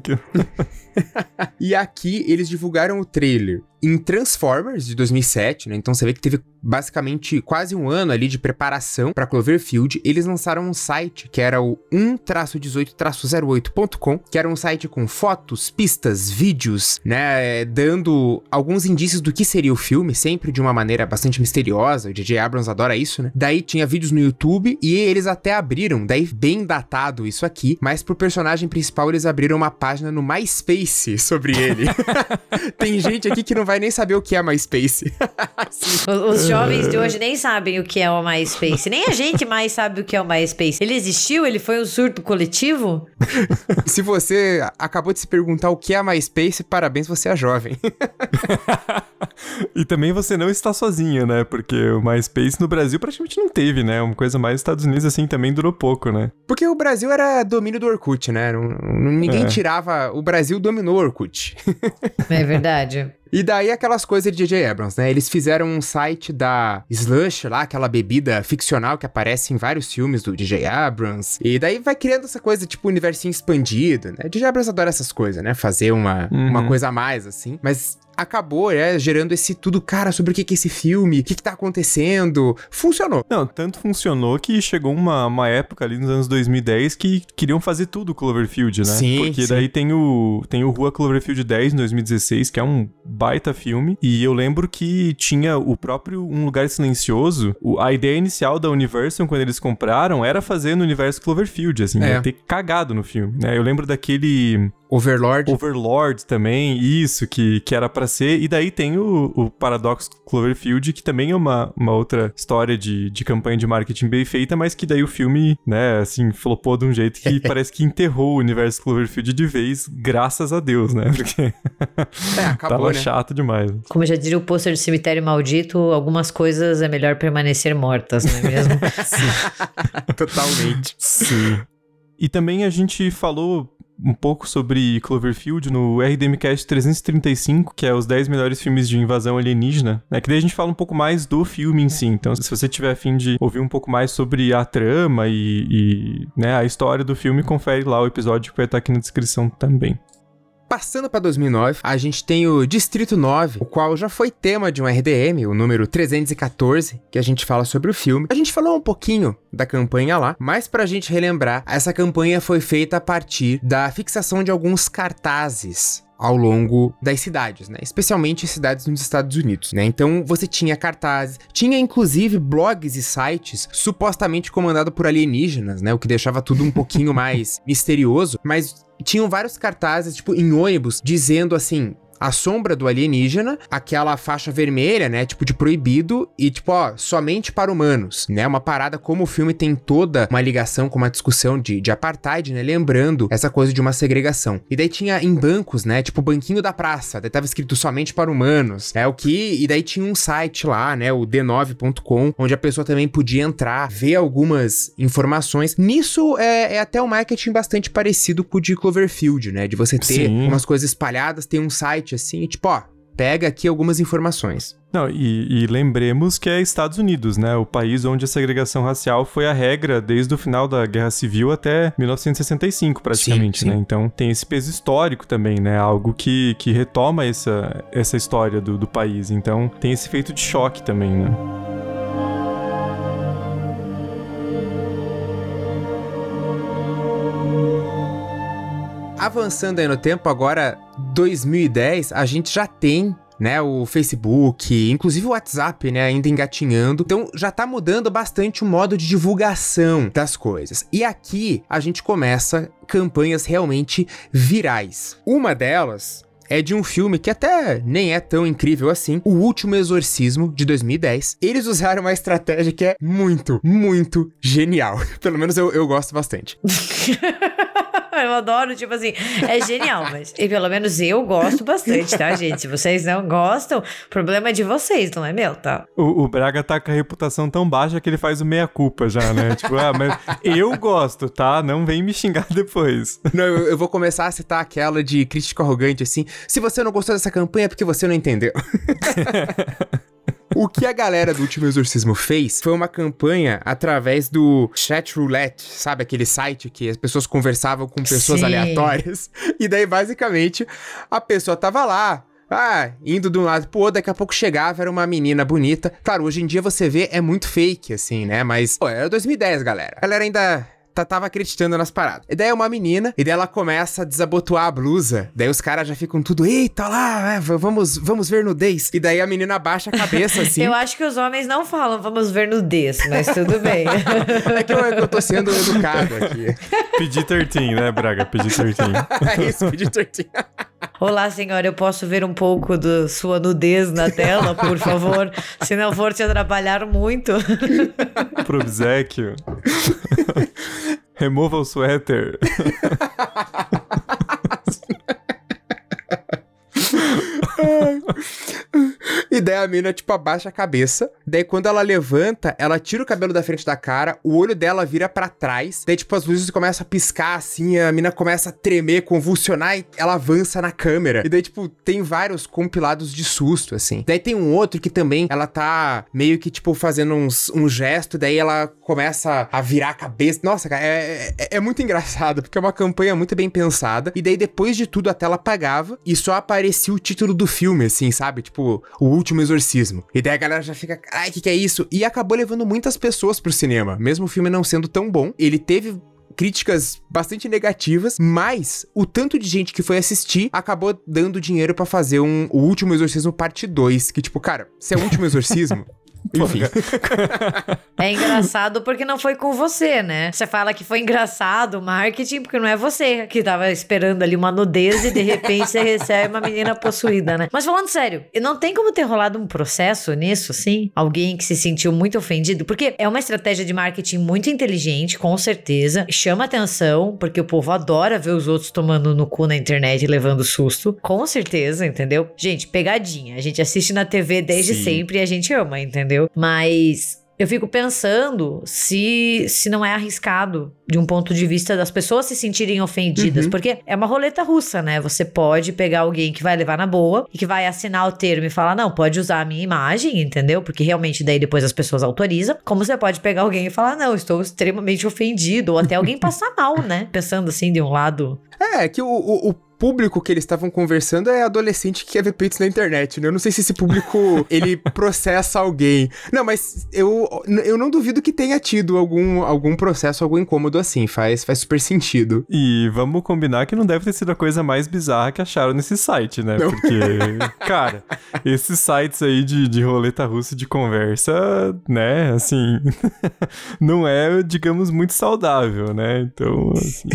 E aqui eles divulgaram o trailer em Transformers de 2007, né? Então você vê que teve basicamente quase um ano ali de preparação para Cloverfield. Eles lançaram um site que era o 1-18-08.com, que era um site com fotos, pistas, vídeos, né, dando alguns indícios do que seria o filme, sempre de uma maneira bastante misteriosa. O DJ Abrams adora isso, né? Daí tinha vídeos no YouTube e eles até abriram, daí bem datado isso aqui, mas pro personagem principal eles abriram uma página no MySpace sobre ele. Tem gente aqui que não vai nem saber o que é MySpace. Os, os jovens de hoje nem sabem o que é o MySpace. Nem a gente mais sabe o que é o MySpace. Ele existiu? Ele foi um surto coletivo? Se você acabou de se perguntar o que é MySpace, parabéns, você é jovem. e também você não está sozinho, né? Porque o MySpace no Brasil praticamente não teve, né? Uma coisa mais Estados Unidos assim também durou pouco, né? Porque o Brasil era domínio do Orkut, né? Ninguém É. tirava. O Brasil dominou o Orkut. É verdade. E daí aquelas coisas de J.J. Abrams, né? Eles fizeram um site da Slush lá, aquela bebida ficcional que aparece em vários filmes do J.J. Abrams. E daí vai criando essa coisa, tipo, universinho expandido, né? J.J. Abrams adora essas coisas, né? Fazer uma, Uhum. uma coisa a mais, assim. Mas acabou, né? Gerando esse tudo, cara, sobre o que que é esse filme, o que que tá acontecendo. Funcionou. Não, tanto funcionou que chegou uma, uma época ali nos anos 2010 que queriam fazer tudo Cloverfield, né? Sim, Porque sim. daí tem o, tem o Rua Cloverfield 10 em 2016, que é um baita filme. E eu lembro que tinha o próprio Um Lugar Silencioso. o- a ideia inicial da Universal, quando eles compraram, era fazer no universo Cloverfield, assim, É. ia ter cagado no filme, né? Eu lembro daquele Overlord. Overlord também, isso, que, que era pra ser. E daí tem o, o Paradox Cloverfield, que também é uma, uma outra história de, de campanha de marketing bem feita, mas que daí o filme, né, assim, flopou de um jeito que parece que enterrou o universo Cloverfield de vez, graças a Deus, né? Porque É, acabou, tava né? chato demais. Como já diria o pôster do cemitério maldito, algumas coisas é melhor permanecer mortas, não é mesmo? Totalmente. Sim. E também a gente falou um pouco sobre Cloverfield no RDMcast 335, que é os 10 melhores filmes de invasão alienígena, né? Que daí a gente fala um pouco mais do filme em si. Então, se você tiver afim de ouvir um pouco mais sobre a trama e, e, né, a história do filme, confere lá o episódio que vai estar aqui na descrição também. Passando pra 2009, a gente tem o Distrito 9, o qual já foi tema de um RDM, o número 314, que a gente fala sobre o filme. A gente falou um pouquinho da campanha lá, mas pra gente relembrar, essa campanha foi feita a partir da fixação de alguns cartazes ao longo das cidades, né? Especialmente cidades nos Estados Unidos, né? Então você tinha cartazes, tinha inclusive blogs e sites supostamente comandado por alienígenas, né? O que deixava tudo um pouquinho mais misterioso, mas tinham vários cartazes, tipo, em ônibus, dizendo assim. A sombra do alienígena, aquela faixa vermelha, né? Tipo de proibido, e tipo, ó, somente para humanos, né? Uma parada como o filme tem toda uma ligação com uma discussão de, de apartheid, né? Lembrando essa coisa de uma segregação. E daí tinha em bancos, né? Tipo, banquinho da praça, daí tava escrito somente para humanos. É o que. E daí tinha um site lá, né? O d9.com, onde a pessoa também podia entrar, ver algumas informações. Nisso é, é até um marketing bastante parecido com o de Cloverfield, né? De você ter Sim. umas coisas espalhadas, tem um site assim, e tipo, ó, pega aqui algumas informações. Não, e, e lembremos que é Estados Unidos, né? O país onde a segregação racial foi a regra desde o final da Guerra Civil até 1965, praticamente, Sim, sim. né? Então tem esse peso histórico também, né? Algo que, que retoma essa, essa história do, do país. Então tem esse efeito de choque também, né? Avançando aí no tempo, agora 2010, a gente já tem né, o Facebook, inclusive o WhatsApp, né, ainda engatinhando. Então já tá mudando bastante o modo de divulgação das coisas. E aqui a gente começa campanhas realmente virais. Uma delas é de um filme que até nem é tão incrível assim, O Último Exorcismo, de 2010. Eles usaram uma estratégia que é muito, muito genial. Pelo menos eu, eu gosto bastante. Eu adoro, tipo assim, é genial, mas e pelo menos eu gosto bastante, tá, gente? Se vocês não gostam, o problema é de vocês, não é meu, tá? O, o Braga tá com a reputação tão baixa que ele faz o meia-culpa já, né? tipo, ah, mas eu gosto, tá? Não vem me xingar depois. Não, eu, eu vou começar a citar aquela de crítico arrogante assim. Se você não gostou dessa campanha é porque você não entendeu. O que a galera do Último Exorcismo fez foi uma campanha através do Chat Roulette, sabe? Aquele site que as pessoas conversavam com pessoas Sim. aleatórias. E daí, basicamente, a pessoa tava lá. Ah, indo de um lado pro outro, daqui a pouco chegava, era uma menina bonita. Claro, hoje em dia você vê, é muito fake, assim, né? Mas, pô, era 2010, galera. A galera ainda tava acreditando nas paradas. E daí é uma menina, e daí ela começa a desabotoar a blusa. Daí os caras já ficam tudo, eita lá, é, vamos, vamos ver nudez. E daí a menina abaixa a cabeça assim. Eu acho que os homens não falam, vamos ver nudez, mas tudo bem. É que eu, é eu tô sendo educado aqui. PG-13, né, Braga? PG-13. É isso, pedi tortinha. Olá, senhora, eu posso ver um pouco da sua nudez na tela, por favor? Se não for te atrapalhar muito. Pro obsequio. Remova o suéter. E daí a mina, tipo, abaixa a cabeça. Daí quando ela levanta, ela tira o cabelo da frente da cara, o olho dela vira pra trás. Daí, tipo, as luzes começam a piscar assim, a mina começa a tremer, convulsionar e ela avança na câmera. E daí, tipo, tem vários compilados de susto, assim. Daí tem um outro que também ela tá meio que, tipo, fazendo uns, um gesto, daí ela começa a virar a cabeça. Nossa, cara, é, é, é muito engraçado, porque é uma campanha muito bem pensada. E daí, depois de tudo, a tela apagava e só aparecia o título do filme, assim, sabe? Tipo, O Último Exorcismo. E daí a galera já fica, ai, o que, que é isso? E acabou levando muitas pessoas pro cinema. Mesmo o filme não sendo tão bom, ele teve críticas bastante negativas, mas o tanto de gente que foi assistir acabou dando dinheiro pra fazer um O Último Exorcismo parte 2, que tipo, cara, se é o último exorcismo, enfim. É engraçado porque não foi com você, né? Você fala que foi engraçado o marketing porque não é você que tava esperando ali uma nudez e de repente você recebe uma menina possuída, né? Mas falando sério, não tem como ter rolado um processo nisso, assim? Alguém que se sentiu muito ofendido? Porque é uma estratégia de marketing muito inteligente, com certeza. Chama atenção, porque o povo adora ver os outros tomando no cu na internet e levando susto. Com certeza, entendeu? Gente, pegadinha. A gente assiste na TV desde Sim. sempre e a gente ama, entendeu? Mas eu fico pensando se, se não é arriscado de um ponto de vista das pessoas se sentirem ofendidas, Uhum. porque é uma roleta russa, né? Você pode pegar alguém que vai levar na boa e que vai assinar o termo e falar, não, pode usar a minha imagem, entendeu? Porque realmente daí depois as pessoas autorizam. Como você pode pegar alguém e falar, não, estou extremamente ofendido, ou até alguém passar mal, né? Pensando assim de um lado. É, que o, o, o público que eles estavam conversando é adolescente que quer ver peitos na internet, né? Eu não sei se esse público, ele processa alguém. Não, mas eu, eu não duvido que tenha tido algum, algum processo, algum incômodo assim. Faz, faz super sentido. E vamos combinar que não deve ter sido a coisa mais bizarra que acharam nesse site, né? Não. Porque, cara, esses sites aí de, de roleta russa de conversa, né, assim, não é, digamos, muito saudável, né? Então, assim,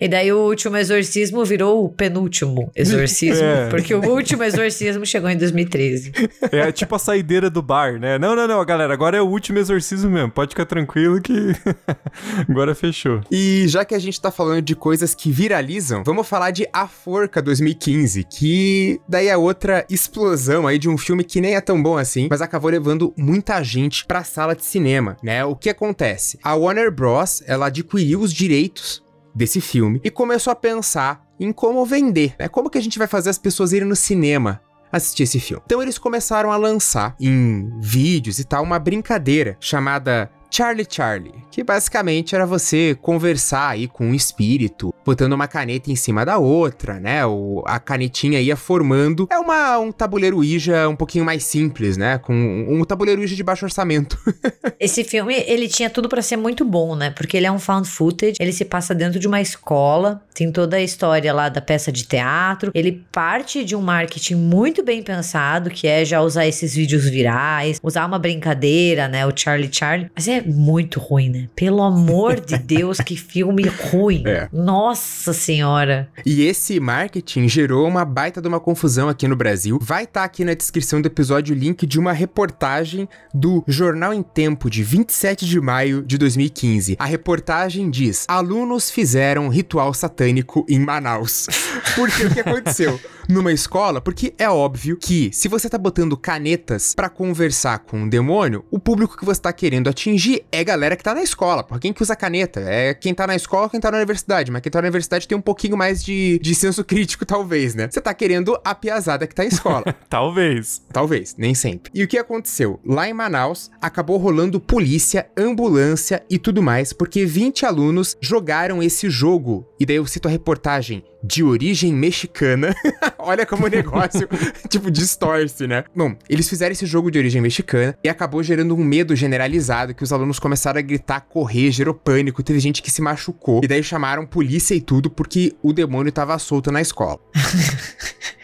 E daí o último exorcismo virou o penúltimo exorcismo, É. porque o último exorcismo chegou em 2013. é tipo a saideira do bar, né? Não, não, não, galera, agora é o último exorcismo mesmo, pode ficar tranquilo que agora fechou. E já que a gente tá falando de coisas que viralizam, vamos falar de A Forca 2015, que daí é outra explosão aí de um filme que nem é tão bom assim, mas acabou levando muita gente pra sala de cinema, né? O que acontece? A Warner Bros, ela adquiriu os direitos desse filme e começou a pensar em como vender, né? Como que a gente vai fazer as pessoas irem no cinema assistir esse filme. Então eles começaram a lançar em vídeos e tal uma brincadeira chamada Charlie Charlie, que basicamente era você conversar aí com um espírito, botando uma caneta em cima da outra, né? O, a canetinha ia formando. É uma, um tabuleiro Ouija um pouquinho mais simples, né? Com um, um tabuleiro Ouija de baixo orçamento. Esse filme, ele tinha tudo pra ser muito bom, né? Porque ele é um found footage, ele se passa dentro de uma escola, tem toda a história lá da peça de teatro, ele parte de um marketing muito bem pensado, que é já usar esses vídeos virais, usar uma brincadeira, né? O Charlie Charlie. Mas é muito ruim, né? Pelo amor de Deus, que filme ruim. É. Nossa senhora. E esse marketing gerou uma baita de uma confusão aqui no Brasil. Vai estar aqui na descrição do episódio o link de uma reportagem do Jornal em Tempo de 27 de maio de 2015. A reportagem diz: alunos fizeram ritual satânico em Manaus. Porque o que aconteceu? Numa escola, porque é óbvio que se você tá botando canetas pra conversar com um demônio, o público que você tá querendo atingir é a galera que tá na escola. Por quem que usa caneta? É quem tá na escola, quem tá na universidade. Mas quem tá na universidade tem um pouquinho mais de, de senso crítico, talvez, né? Você tá querendo a piazada que tá em escola. Talvez. Talvez, nem sempre. E o que aconteceu? Lá em Manaus, acabou rolando polícia, ambulância e tudo mais, porque 20 alunos jogaram esse jogo. E daí eu cito a reportagem de origem mexicana. Olha como o negócio, tipo, distorce, né? Bom, eles fizeram esse jogo de origem mexicana e acabou gerando um medo generalizado que os alunos começaram a gritar, correr, gerou pânico, teve gente que se machucou. E daí chamaram polícia e tudo porque o demônio tava solto na escola.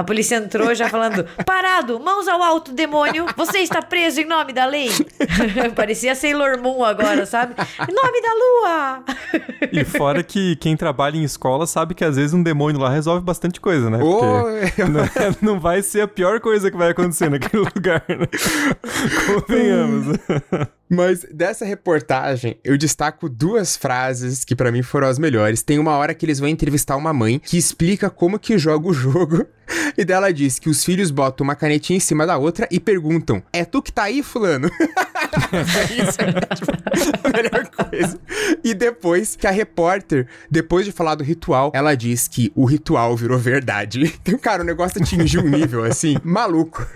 A polícia entrou já falando: Parado, mãos ao alto, demônio! Você está preso em nome da lei! Parecia Sailor Moon agora, sabe? Em nome da lua! E fora que quem trabalha em escola sabe que às vezes um demônio lá resolve bastante coisa, né? Ô, não, é- não vai ser a pior coisa que vai acontecer naquele lugar, né? Convenhamos. Mas dessa reportagem, eu destaco duas frases que pra mim foram as melhores. Tem uma hora que eles vão entrevistar uma mãe que explica como que joga o jogo. E dela diz que os filhos botam uma canetinha em cima da outra e perguntam: É tu que tá aí, fulano? Isso é tipo, a melhor coisa. E depois que a repórter, depois de falar do ritual, ela diz que o ritual virou verdade. Então, cara, o negócio atingiu um nível assim, maluco.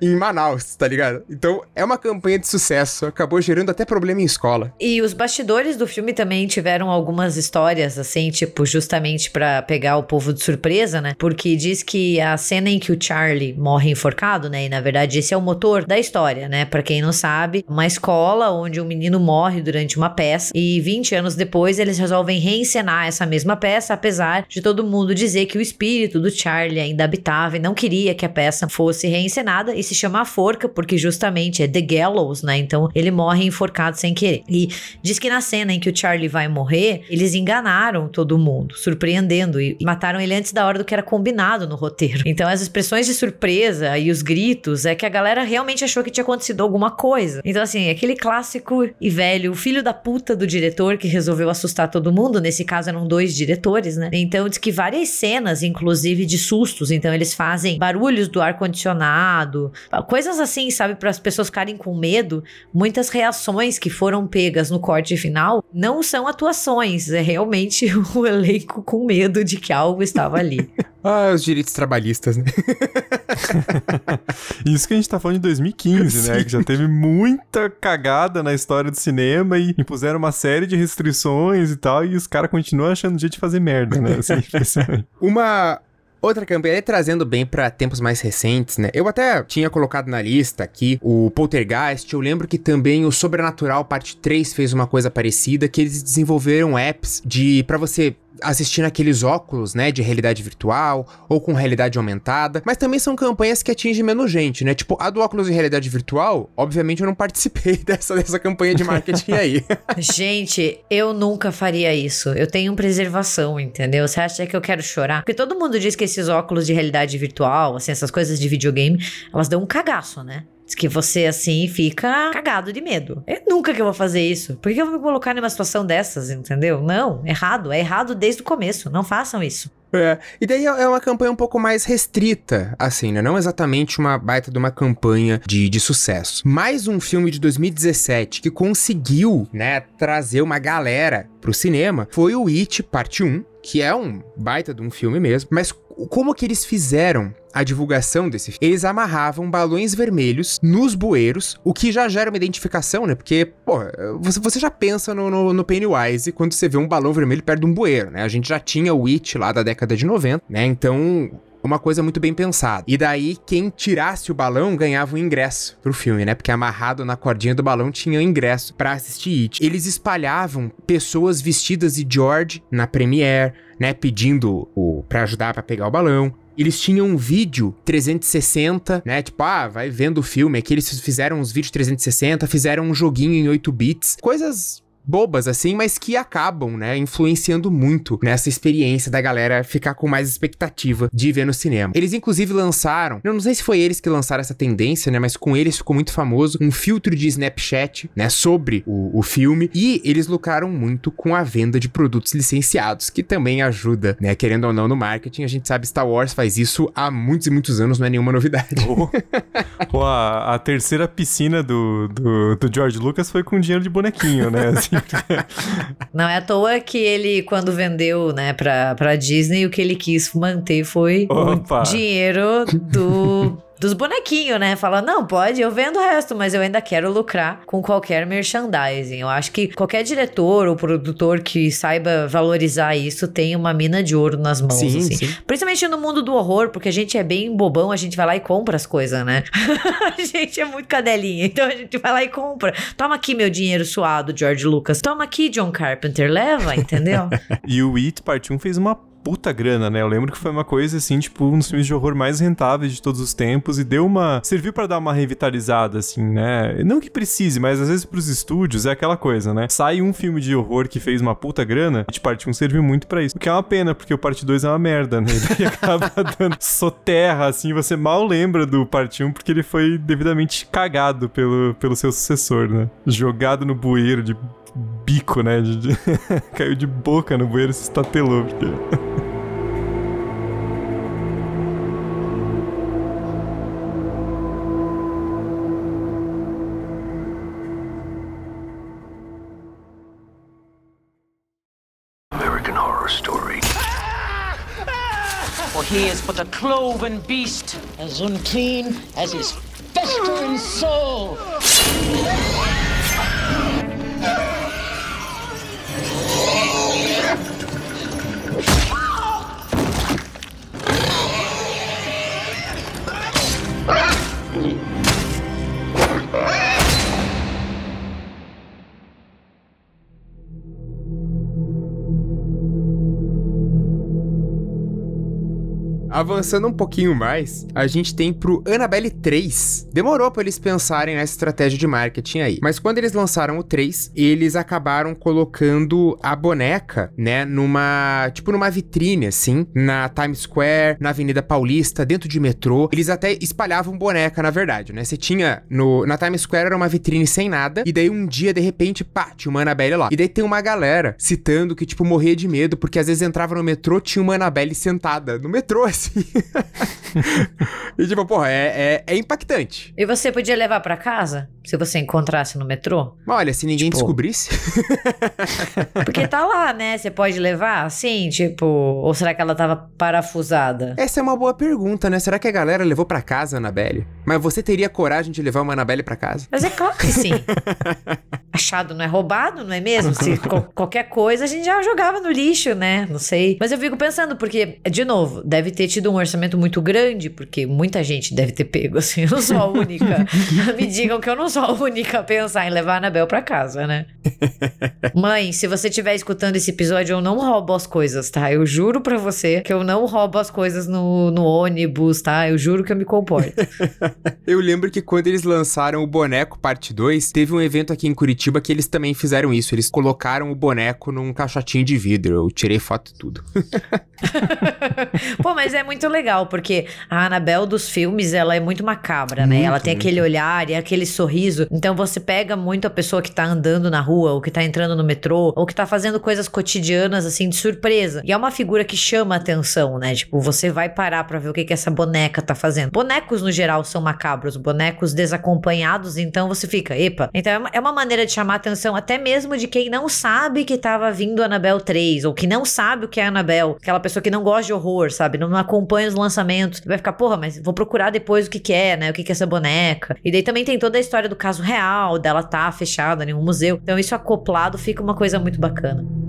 em Manaus, tá ligado? Então, é uma campanha de sucesso. Acabou gerando até problema em escola. E os bastidores do filme também tiveram algumas histórias, assim, tipo, justamente pra pegar o povo de surpresa, né? Porque diz que a cena em que o Charlie morre enforcado, né? E na verdade esse é o motor da história, né? Pra quem não sabe, uma escola onde um menino morre durante uma peça e 20 anos depois eles resolvem reencenar essa mesma peça, apesar de todo mundo dizer que o espírito do Charlie ainda habitava e não queria que a peça fosse reencenada e se chama A Forca, porque justamente é The Gallows, né? Então ele morre enforcado sem querer. E diz que na cena em que o Charlie vai morrer, eles enganaram todo mundo, surpreendendo e mataram ele antes da hora do que era combinado no roteiro. Então as expressões de surpresa e os gritos é que a galera realmente achou que tinha acontecido alguma coisa. Então assim, aquele clássico e velho, filho da puta do diretor que resolveu assustar todo mundo, nesse caso eram dois diretores, né? Então diz que várias cenas, inclusive de sustos, então eles fazem barulhos do ar condicionado, coisas assim, sabe, para as pessoas ficarem com medo. Muitas reações que foram pegas no corte final não são atuações, é realmente o elenco com medo de que algo estava ali. Ah, os direitos trabalhistas, né? Isso que a gente tá falando de 2015, né? Sim. Que já teve muita cagada na história do cinema e impuseram uma série de restrições e tal, e os caras continuam achando jeito de fazer merda, né? Assim. Uma outra campanha, trazendo bem pra tempos mais recentes, né? Eu até tinha colocado na lista aqui o Poltergeist. Eu lembro que também o Sobrenatural Parte 3 fez uma coisa parecida, que eles desenvolveram apps de para você assistir naqueles óculos, né, de realidade virtual ou com realidade aumentada, mas também são campanhas que atingem menos gente, né? Tipo, a do óculos de realidade virtual, obviamente eu não participei dessa, dessa campanha de marketing aí. Gente, eu nunca faria isso. Eu tenho preservação, entendeu? Você acha que eu quero chorar? Porque todo mundo diz que esses óculos de realidade virtual, assim, essas coisas de videogame, elas dão um cagaço, né? Que você, assim, fica cagado de medo. Eu nunca que eu vou fazer isso. Por que eu vou me colocar numa situação dessas, entendeu? Não, errado. É errado desde o começo. Não façam isso. É, e daí é uma campanha um pouco mais restrita, assim, né? Não exatamente uma baita de uma campanha de, de sucesso. Mais um filme de 2017 que conseguiu, né, trazer uma galera pro cinema foi o It Parte 1, que é um baita de um filme mesmo, mas como que eles fizeram a divulgação desse filme? Eles amarravam balões vermelhos nos bueiros, o que já gera uma identificação, né? Porque, pô, você, já pensa no, no, no Pennywise quando você vê um balão vermelho perto de um bueiro, né? A gente já tinha o It lá da década de 90, né? Então, uma coisa muito bem pensada. E daí, quem tirasse o balão ganhava um ingresso pro filme, né? Porque amarrado na cordinha do balão tinha um ingresso pra assistir It. Eles espalhavam pessoas vestidas de George na Premiere, né? Pedindo o para ajudar pra pegar o balão. Eles tinham um vídeo 360, né? Tipo, ah, vai vendo o filme. Aqui eles fizeram uns vídeos 360, fizeram um joguinho em 8 bits. Coisas bobas assim, mas que acabam, né, influenciando muito nessa experiência da galera ficar com mais expectativa de ver no cinema. Eles inclusive lançaram, eu não sei se foi eles que lançaram essa tendência, né, mas com eles ficou muito famoso um filtro de Snapchat, né, sobre o, o filme e eles lucraram muito com a venda de produtos licenciados, que também ajuda, né, querendo ou não no marketing. A gente sabe Star Wars faz isso há muitos e muitos anos, não é nenhuma novidade. Pô, Pô, a, a terceira piscina do, do, do George Lucas foi com dinheiro de bonequinho, né? Assim, Não é à toa que ele, quando vendeu, né, pra, pra Disney, o que ele quis manter foi Opa. o dinheiro do dos bonequinhos, né? Fala, não, pode, eu vendo o resto, mas eu ainda quero lucrar com qualquer merchandising. Eu acho que qualquer diretor ou produtor que saiba valorizar isso tem uma mina de ouro nas mãos, Sim, assim. sim. Principalmente no mundo do horror, porque a gente é bem bobão, a gente vai lá e compra as coisas, né? a gente é muito cadelinha, então a gente vai lá e compra. Toma aqui meu dinheiro suado, George Lucas. Toma aqui, John Carpenter, leva, entendeu? E o It Part 1 fez uma puta grana, né? Eu lembro que foi uma coisa assim, tipo, um dos filmes de horror mais rentáveis de todos os tempos e deu uma. serviu pra dar uma revitalizada, assim, né? Não que precise, mas às vezes pros estúdios é aquela coisa, né? Sai um filme de horror que fez uma puta grana, It Part 1 serviu muito pra isso. O que é uma pena, porque o Parte 2 é uma merda, né? E daí acaba dando soterra, assim, você mal lembra do Parte 1 porque ele foi devidamente cagado pelo, pelo seu sucessor, né? Jogado no bueiro de bico, né? De- de- Caiu de boca no bueiro e se estatelou. Porque... American Horror Story. For he is but a cloven beast, as unclean as his festering soul. Ah! Avançando um pouquinho mais, a gente tem pro Annabelle 3. Demorou pra eles pensarem nessa estratégia de marketing aí. Mas quando eles lançaram o 3, eles acabaram colocando a boneca, né, numa, tipo numa vitrine assim, na Times Square, na Avenida Paulista, dentro de metrô. Eles até espalhavam boneca, na verdade, né? Você tinha no na Times Square era uma vitrine sem nada, e daí um dia de repente, pá, tinha uma Annabelle lá. E daí tem uma galera citando que tipo morria de medo porque às vezes entrava no metrô, tinha uma Annabelle sentada no metrô assim. e tipo, porra, é, é, é impactante. E você podia levar pra casa? Se você encontrasse no metrô? Mas olha, se ninguém Tipo- descobrisse. Porque tá lá, né? Você pode levar assim, tipo. Ou será que ela tava parafusada? Essa é uma boa pergunta, né? Será que a galera levou pra casa a Annabelle? Mas você teria coragem de levar uma Annabelle pra casa? Mas é claro que sim. Achado não é roubado, não é mesmo? Se qualquer coisa a gente já jogava no lixo, né? Não sei. Mas eu fico pensando, porque, de novo, deve ter tido um orçamento muito grande, porque muita gente deve ter pego, assim. Eu não sou a única. Me digam que eu não sou a única a pensar em levar a Anabel pra casa, né? Mãe, se você estiver escutando esse episódio, eu não roubo as coisas, tá? Eu juro pra você que eu não roubo as coisas no, no ônibus, tá? Eu juro que eu me comporto. Eu lembro que quando eles lançaram o boneco parte 2, teve um evento aqui em Curitiba que eles também fizeram isso. Eles colocaram o boneco num caixotinho de vidro. Eu tirei foto e tudo. Pô, mas é muito legal, porque a Anabel dos filmes, ela é muito macabra, né? Muito, ela tem muito. aquele olhar e aquele sorriso. Então você pega muito a pessoa que tá andando na rua, ou que tá entrando no metrô, ou que tá fazendo coisas cotidianas, assim, de surpresa. E é uma figura que chama a atenção, né? Tipo, você vai parar pra ver o que, que essa boneca tá fazendo. Bonecos, no geral, são macabros, bonecos desacompanhados, então você fica, epa. Então é uma, é uma maneira de chamar atenção até mesmo de quem não sabe que tava vindo Anabel 3, ou que não sabe o que é Anabel, aquela pessoa que não gosta de horror, sabe? Não acompanha os lançamentos. Vai ficar, porra, mas vou procurar depois o que que é, né? O que que é essa boneca. E daí também tem toda a história do caso real, dela tá fechada em um museu. Então isso acoplado fica uma coisa muito bacana.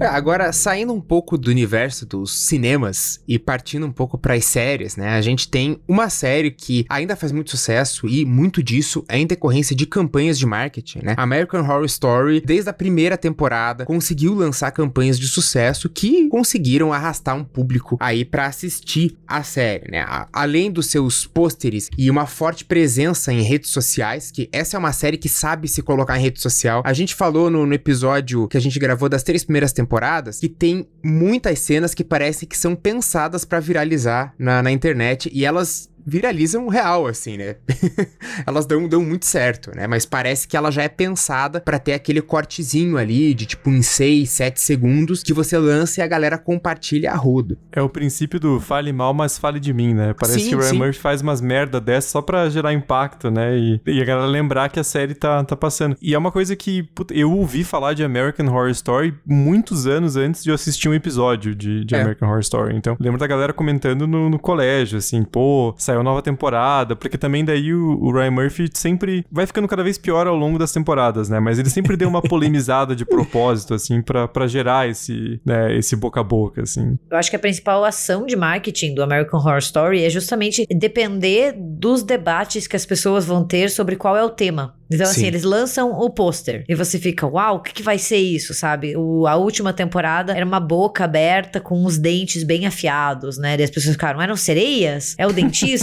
Agora, saindo um pouco do universo dos cinemas e partindo um pouco para as séries, né? A gente tem uma série que ainda faz muito sucesso e muito disso é em decorrência de campanhas de marketing, né? American Horror Story, desde a primeira temporada, conseguiu lançar campanhas de sucesso que conseguiram arrastar um público aí para assistir a série, né? Além dos seus pôsteres e uma forte presença em redes sociais, que essa é uma série que sabe se colocar em rede social. A gente falou no, no episódio que a gente gravou das três primeiras temporadas que tem muitas cenas que parecem que são pensadas pra viralizar na, na internet e elas viralizam real, assim, né? elas dão, dão muito certo, né? Mas parece que ela já é pensada para ter aquele cortezinho ali de tipo em 6, 7 segundos que você lança e a galera compartilha a rodo. É o princípio do fale mal, mas fale de mim, né? Parece Sim, que o Ryan. Murphy faz umas merda dessas só pra gerar impacto, né? E, e a galera lembrar que a série tá, tá passando. E é uma coisa que puta, eu ouvi falar de American Horror Story muitos anos antes de eu assistir um episódio de, de É. American Horror Story. Então, lembro da galera comentando no, no colégio, assim, pô, saiu nova temporada, porque também daí o, o Ryan Murphy sempre vai ficando cada vez pior ao longo das temporadas, né? Mas ele sempre deu uma polemizada de propósito, assim, pra, pra gerar esse, né, esse boca a boca, assim. Eu acho que a principal ação de marketing do American Horror Story é justamente depender dos debates que as pessoas vão ter sobre qual é o tema. Então, assim, Sim. eles lançam o pôster e você fica, uau, o que, que vai ser isso, sabe? O, a última temporada era uma boca aberta com os dentes bem afiados, né? E as pessoas ficaram, eram sereias? É o dentista?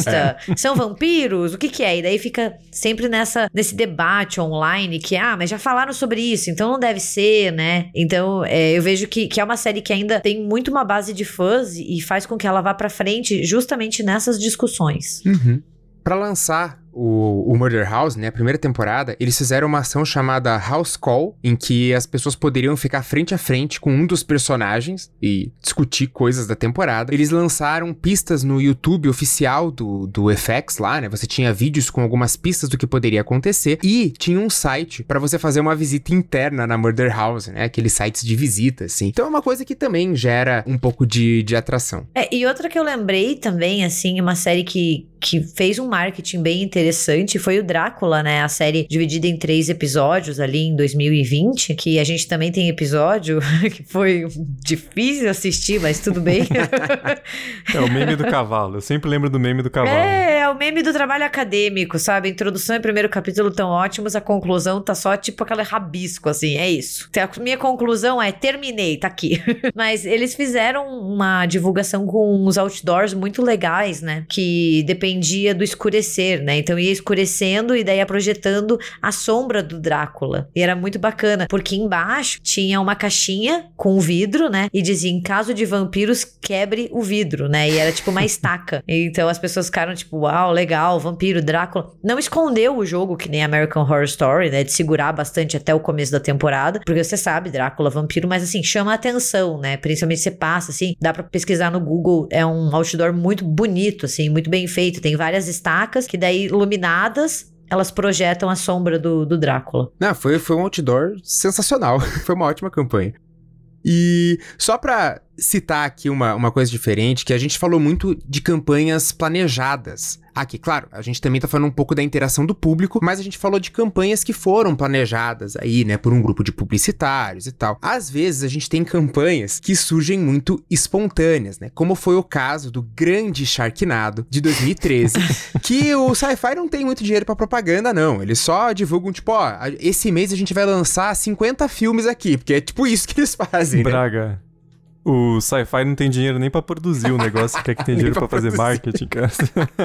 São vampiros? O que que é? E daí fica sempre nessa, nesse debate online que, ah, mas já falaram sobre isso, então não deve ser, né? Então, é, eu vejo que, que é uma série que ainda tem muito uma base de fãs e faz com que ela vá pra frente justamente nessas discussões. Uhum. Pra lançar o, o Murder House, né, a primeira temporada, eles fizeram uma ação chamada House Call, em que as pessoas poderiam ficar frente a frente com um dos personagens e discutir coisas da temporada. Eles lançaram pistas no YouTube oficial do, do FX lá, né? Você tinha vídeos com algumas pistas do que poderia acontecer e tinha um site pra você fazer uma visita interna na Murder House, né? Aqueles sites de visita, assim. Então é uma coisa que também gera um pouco de, de atração. É, e outra que eu lembrei também, assim, uma série que, que fez um marketing bem interessante foi o Drácula, né? A série dividida em três episódios ali em 2020, que a gente também tem episódio que foi difícil assistir, mas tudo bem. É o meme do cavalo. Eu sempre lembro do meme do cavalo. É, é o meme do trabalho acadêmico, sabe? A introdução e primeiro capítulo tão ótimos, a conclusão tá só tipo aquele rabisco, assim, é isso. A minha conclusão é, terminei, tá aqui. Mas eles fizeram uma divulgação com uns outdoors muito legais, né? Que dependia do escurecer, né? Então ia escurecendo e daí ia projetando a sombra do Drácula. E era muito bacana, porque embaixo tinha uma caixinha com vidro, né? E dizia, em caso de vampiros, quebre o vidro, né? E era tipo uma estaca. Então as pessoas ficaram tipo, uau, legal, vampiro, Drácula. Não escondeu o jogo que nem American Horror Story, né? De segurar bastante até o começo da temporada. Porque você sabe, Drácula, vampiro, mas assim, chama a atenção, né? Principalmente você passa, assim, dá pra pesquisar no Google. É um outdoor muito bonito, assim, muito bem feito. Tem várias estacas que daí iluminadas. Elas projetam a sombra do, do Drácula. Não, foi, foi um outdoor sensacional. foi uma ótima campanha. E só pra citar aqui uma, uma coisa diferente, que a gente falou muito de campanhas planejadas. Aqui, claro, a gente também tá falando um pouco da interação do público, mas a gente falou de campanhas que foram planejadas aí, né, por um grupo de publicitários e tal. Às vezes a gente tem campanhas que surgem muito espontâneas, né, como foi o caso do grande Sharknado de 2013, que o Sci-Fi não tem muito dinheiro pra propaganda, não. Eles só divulgam, tipo, ó, esse mês a gente vai lançar 50 filmes aqui, porque é tipo isso que eles fazem, né? O sci-fi não tem dinheiro nem pra produzir o negócio, quer que tem dinheiro pra pra fazer marketing, cara.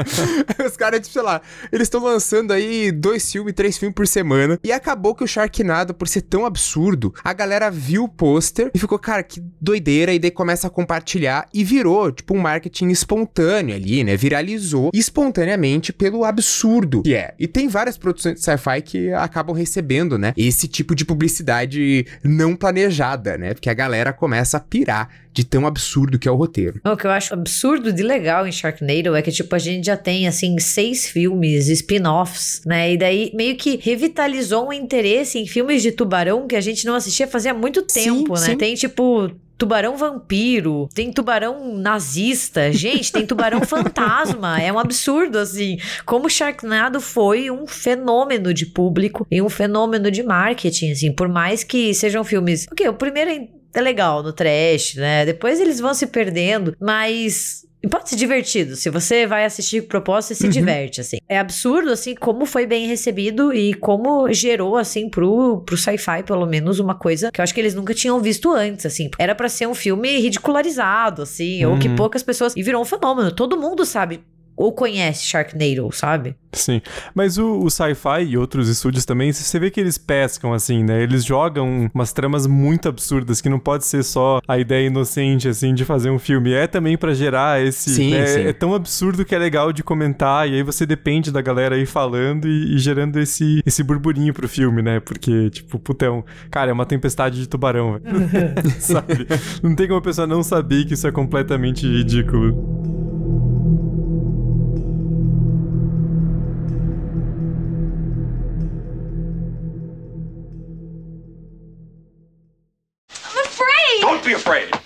Os caras, tipo, sei lá, eles estão lançando aí dois filmes, três filmes por semana. E acabou que o Sharknado, por ser tão absurdo, a galera viu o pôster e ficou, cara, que doideira. E daí começa a compartilhar e virou, tipo, um marketing espontâneo ali, né? Viralizou espontaneamente pelo absurdo que é. E tem várias produções de sci-fi que acabam recebendo, né? Esse tipo de publicidade não planejada, né? Porque a galera começa a pirar de tão absurdo que é o roteiro. O que eu acho absurdo de legal em Sharknado é que, tipo, a gente já tem, assim, seis filmes, spin-offs, né? E daí meio que revitalizou um interesse em filmes de tubarão que a gente não assistia fazia muito tempo, né? sim. Tem, tipo. Tubarão vampiro, tem tubarão nazista, gente, tem tubarão fantasma. É um absurdo, assim. Como Sharknado foi um fenômeno de público e um fenômeno de marketing, assim. Por mais que sejam filmes. Ok, o primeiro é legal no trash, né? Depois eles vão se perdendo, mas. e Pode ser divertido. Se você vai assistir com propósito, você se diverte, assim. É absurdo, assim, como foi bem recebido e como gerou, assim, pro, pro sci-fi, pelo menos, uma coisa que eu acho que eles nunca tinham visto antes, assim. Era pra ser um filme ridicularizado, assim, ou que Uhum. poucas pessoas. E virou um fenômeno. Todo mundo sabe ou conhece Sharknado, sabe? Sim, mas o, o Sci-Fi e outros estúdios também, você vê que eles pescam assim, né? Eles jogam umas tramas muito absurdas que não pode ser só a ideia inocente assim de fazer um filme, é também para gerar esse, sim, né? sim. é tão absurdo que é legal de comentar e aí você depende da galera aí falando e, e gerando esse esse burburinho pro filme, né? Porque tipo, putão, cara, é uma tempestade de tubarão, sabe? Não tem como a pessoa não saber que isso é completamente ridículo.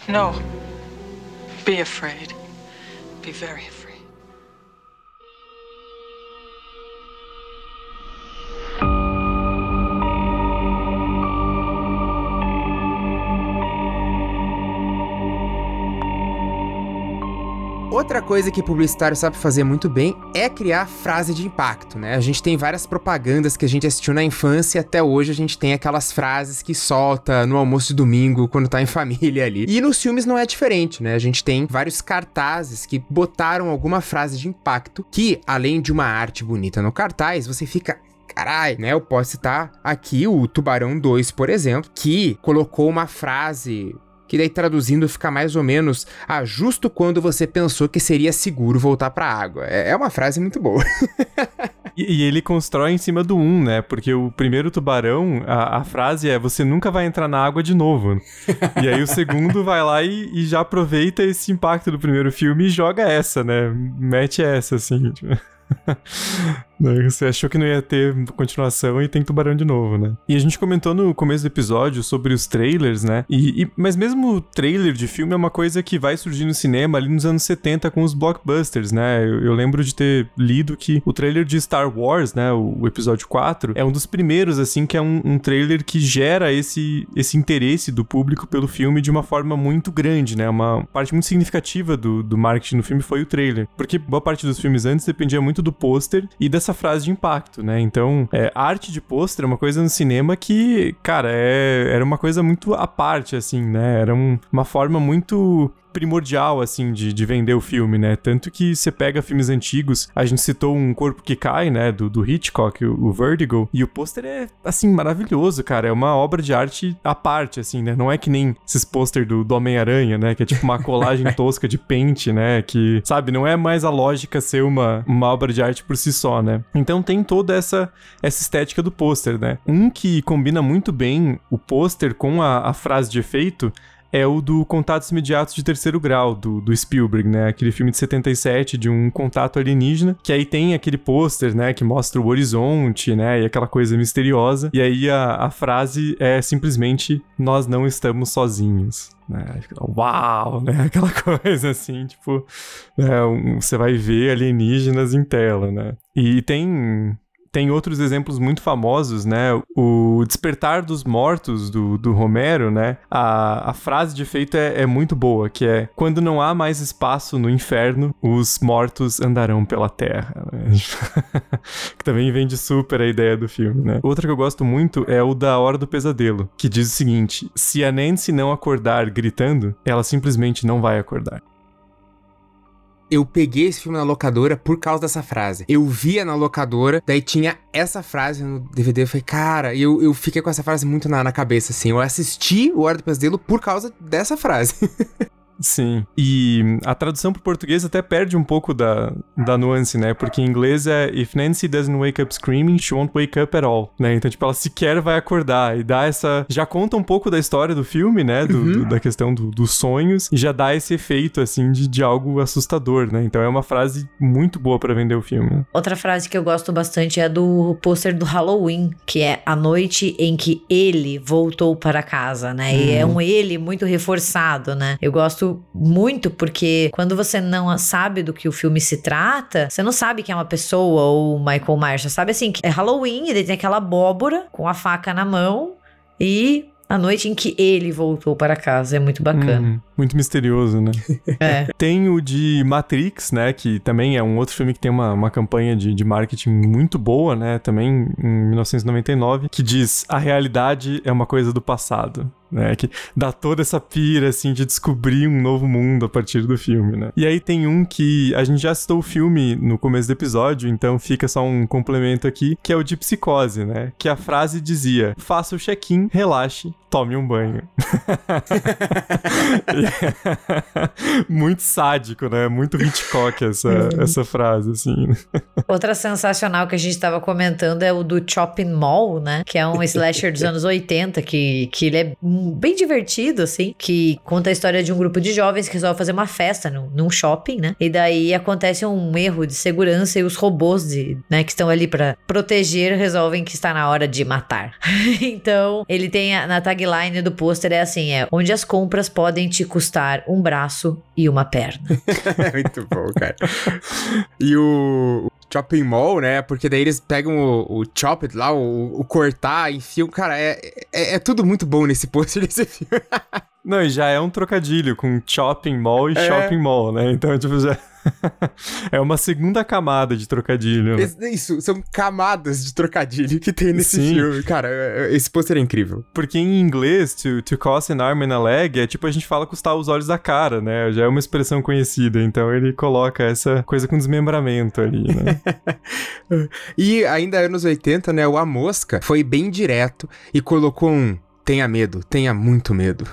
No. Be afraid. Be very afraid. Outra coisa que publicitário sabe fazer muito bem é criar frase de impacto, né? A gente tem várias propagandas que a gente assistiu na infância e até hoje a gente tem aquelas frases que solta no almoço de domingo quando tá em família ali. E nos filmes não é diferente, né? A gente tem vários cartazes que botaram alguma frase de impacto que, além de uma arte bonita no cartaz, você fica carai, né? Eu posso citar aqui o Tubarão 2, por exemplo, que colocou uma frase que daí traduzindo fica mais ou menos, ah, justo quando você pensou que seria seguro voltar pra água. É, é uma frase muito boa. E, e ele constrói em cima do 1, um, né? Porque o primeiro tubarão, a, a, frase é: você nunca vai entrar na água de novo. e aí o segundo vai lá e, e, já aproveita esse impacto do primeiro filme e joga essa, né? Mete essa, assim. Tipo. Você achou que não ia ter continuação e tem tubarão de novo, né? E a gente comentou no começo do episódio sobre os trailers, né? E, e, mas mesmo trailer de filme é uma coisa que vai surgir no cinema ali nos anos 70 com os blockbusters, né? Eu, eu lembro de ter lido que o trailer de Star Wars, né? O, o episódio 4, é um dos primeiros, assim, que é um, um, trailer que gera esse, esse interesse do público pelo filme de uma forma muito grande, né? Uma parte muito significativa do, do marketing no filme foi o trailer. Porque boa parte dos filmes antes dependia muito do pôster e dessa frase de impacto, né? Então, é, arte de pôster é uma coisa no cinema que, cara, é, era uma coisa muito à parte, assim, né? Era um, uma forma muito primordial, assim, de, de vender o filme, né? Tanto que você pega filmes antigos, a gente citou Um Corpo que Cai, né? Do, do Hitchcock, o, o Vertigo, e o pôster é, assim, maravilhoso, cara. É uma obra de arte à parte, assim, né? Não é que nem esses pôster do, do Homem-Aranha, né? Que é tipo uma colagem tosca de pente, né? Que, sabe, não é mais a lógica ser uma, uma obra de arte por si só, né? Então tem toda essa, essa estética do pôster, né? Um que combina muito bem o pôster com a, a frase de efeito é o do Contatos Imediatos de Terceiro Grau, do, do Spielberg, né? Aquele filme de 77 de um contato alienígena, que aí tem aquele pôster, né? Que mostra o horizonte, né? E aquela coisa misteriosa. E aí a, a frase é simplesmente: Nós não estamos sozinhos. Né? Uau, né? Aquela coisa assim, tipo, né? um, você vai ver alienígenas em tela, né? E tem tem outros exemplos muito famosos, né? O Despertar dos Mortos, do, do Romero, né? A, a frase de efeito é, é muito boa, que é Quando não há mais espaço no inferno, os mortos andarão pela terra. Né? que também vende super a ideia do filme, né? Outra que eu gosto muito é o da Hora do Pesadelo, que diz o seguinte: se a Nancy não acordar gritando, ela simplesmente não vai acordar eu peguei esse filme na locadora por causa dessa frase. Eu via na locadora, daí tinha essa frase no DVD. Eu falei, cara, eu, eu fiquei com essa frase muito na, na cabeça, assim. Eu assisti o Hora do Pesadelo por causa dessa frase. Sim. E a tradução pro português até perde um pouco da, da nuance, né? Porque em inglês é If Nancy doesn't wake up screaming, she won't wake up at all, né? Então, tipo, ela sequer vai acordar e dá essa... Já conta um pouco da história do filme, né? Do, uhum. do, da questão do, dos sonhos e já dá esse efeito, assim, de, de algo assustador, né? Então é uma frase muito boa para vender o filme. Né? Outra frase que eu gosto bastante é do pôster do Halloween, que é a noite em que ele voltou para casa, né? Uhum. E é um ele muito reforçado, né? Eu gosto muito, porque quando você não sabe do que o filme se trata, você não sabe que é uma pessoa ou o Michael Myers. Você sabe assim, que é Halloween, ele tem aquela abóbora com a faca na mão e a noite em que ele voltou para casa. É muito bacana. Uhum. Muito misterioso, né? É. Tem o de Matrix, né? Que também é um outro filme que tem uma, uma campanha de, de marketing muito boa, né? Também em 1999, que diz: a realidade é uma coisa do passado. Né, que dá toda essa pira, assim, de descobrir um novo mundo a partir do filme, né? E aí tem um que a gente já citou o filme no começo do episódio, então fica só um complemento aqui, que é o de psicose, né? Que a frase dizia: faça o check-in, relaxe, tome um banho. Muito sádico, né? Muito Hitchcock essa, essa frase, assim. Outra sensacional que a gente estava comentando é o do Chopping Mall, né? Que é um slasher dos anos 80, que, que ele é bem divertido, assim, que conta a história de um grupo de jovens que resolve fazer uma festa num, num shopping, né? E daí acontece um erro de segurança e os robôs de, né, que estão ali para proteger resolvem que está na hora de matar. então, ele tem a, na tagline do pôster é assim, é onde as compras podem te custar um braço e uma perna. Muito bom, cara. E o, Chopping Mall, né? Porque daí eles pegam o, o chop it lá, o, o cortar, enfiam. Cara, é, é, é, tudo muito bom nesse pôster desse filme. Não, e já é um trocadilho com shopping mall e é. shopping mall, né? Então, tipo, já. é uma segunda camada de trocadilho. Né? Isso, são camadas de trocadilho que tem nesse Sim. filme. Cara, é, é, esse pôster é incrível. Porque em inglês, to, to cost an arm and a leg é tipo a gente fala custar os olhos da cara, né? Já é uma expressão conhecida. Então ele coloca essa coisa com desmembramento ali, né? e ainda anos 80, né? O A Mosca foi bem direto e colocou um Tenha medo, tenha muito medo.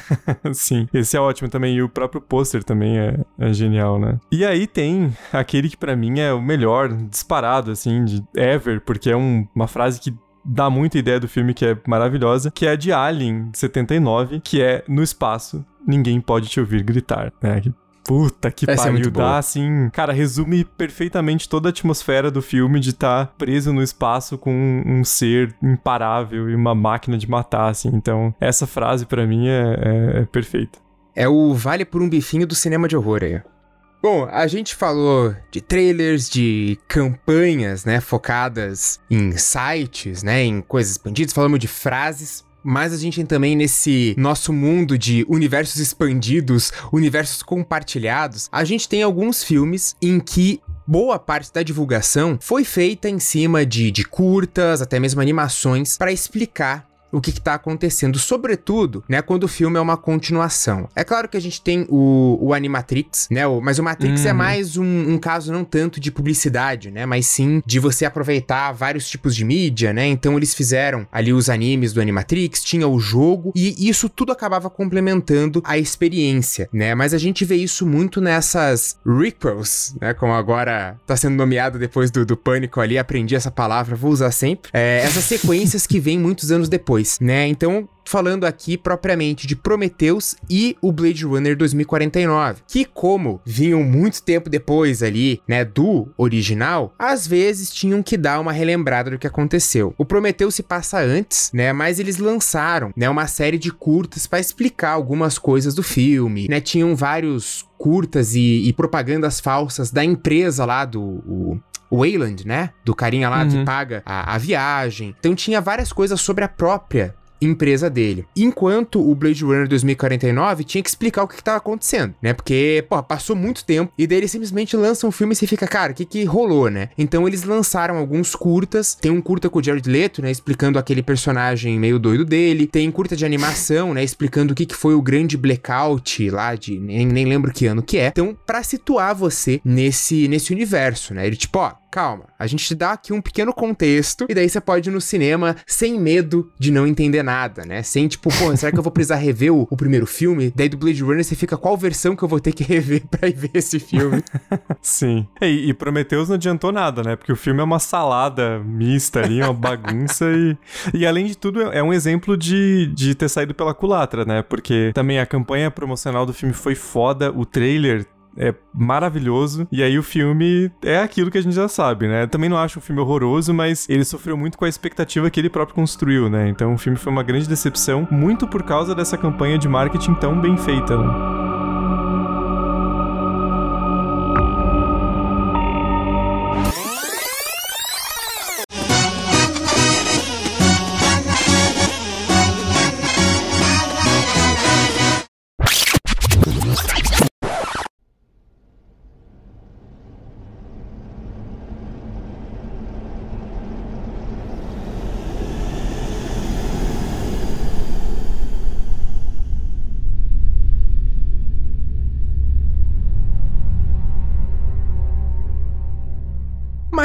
Sim, esse é ótimo também. E o próprio pôster também é, é, genial, né? E aí tem aquele que para mim é o melhor, disparado, assim, de ever, porque é um, uma frase que dá muita ideia do filme, que é maravilhosa, que é de Alien, de 79, que é no espaço, ninguém pode te ouvir gritar, né? Puta que Essa é pariu, é dá assim. Cara, resume perfeitamente toda a atmosfera do filme de estar tá preso no espaço com um, um, ser imparável e uma máquina de matar, assim. Então, essa frase para mim é, é, é perfeita. É o vale por um bifinho do cinema de horror aí. Bom, a gente falou de trailers, de campanhas, né, focadas em sites, né, em coisas expandidas, falamos de frases. Mas a gente também nesse nosso mundo de universos expandidos, universos compartilhados, a gente tem alguns filmes em que boa parte da divulgação foi feita em cima de, de curtas, até mesmo animações, para explicar o que está acontecendo, sobretudo, né, quando o filme é uma continuação. É claro que a gente tem o, o Animatrix, né, o, mas o Matrix é uhum. mais um, um, caso não tanto de publicidade, né, mas sim de você aproveitar vários tipos de mídia, né, então eles fizeram ali os animes do Animatrix, tinha o jogo, e isso tudo acabava complementando a experiência, né, mas a gente vê isso muito nessas requels, né, como agora tá sendo nomeado depois do, do Pânico ali, aprendi essa palavra, vou usar sempre, é, essas sequências que vêm muitos anos depois, depois, né? Então, falando aqui propriamente de Prometheus e o Blade Runner 2049, que como vinham muito tempo depois ali, né, do original, às vezes tinham que dar uma relembrada do que aconteceu. O Prometheus se passa antes, né, mas eles lançaram, né, uma série de curtas para explicar algumas coisas do filme, né, tinham vários curtas e, e propagandas falsas da empresa lá do o, Wayland, né? Do carinha lá uhum. que paga a, a viagem. Então tinha várias coisas sobre a própria empresa dele. Enquanto o Blade Runner 2049 tinha que explicar o que estava acontecendo, né? Porque, pô, passou muito tempo e daí eles simplesmente lançam um filme e você fica, cara, o que que rolou, né? Então eles lançaram alguns curtas. Tem um curta com o Jared Leto, né? Explicando aquele personagem meio doido dele. Tem curta de animação, né? Explicando o que que foi o grande blackout lá de... Nem, nem lembro que ano que é. Então, para situar você nesse, nesse universo, né? Ele tipo, ó, calma, a gente te dá aqui um pequeno contexto e daí você pode ir no cinema sem medo de não entender nada, né? Sem tipo, pô, será que eu vou precisar rever o, o primeiro filme? Daí do Blade Runner você fica, qual versão que eu vou ter que rever pra ir ver esse filme? Sim. E, e Prometheus não adiantou nada, né? Porque o filme é uma salada mista ali, uma bagunça e... E além de tudo, é um exemplo de, de ter saído pela culatra, né? Porque também a campanha promocional do filme foi foda, o trailer é maravilhoso. E aí o filme é aquilo que a gente já sabe, né? Também não acho um filme horroroso, mas ele sofreu muito com a expectativa que ele próprio construiu, né? Então o filme foi uma grande decepção, muito por causa dessa campanha de marketing tão bem feita, né?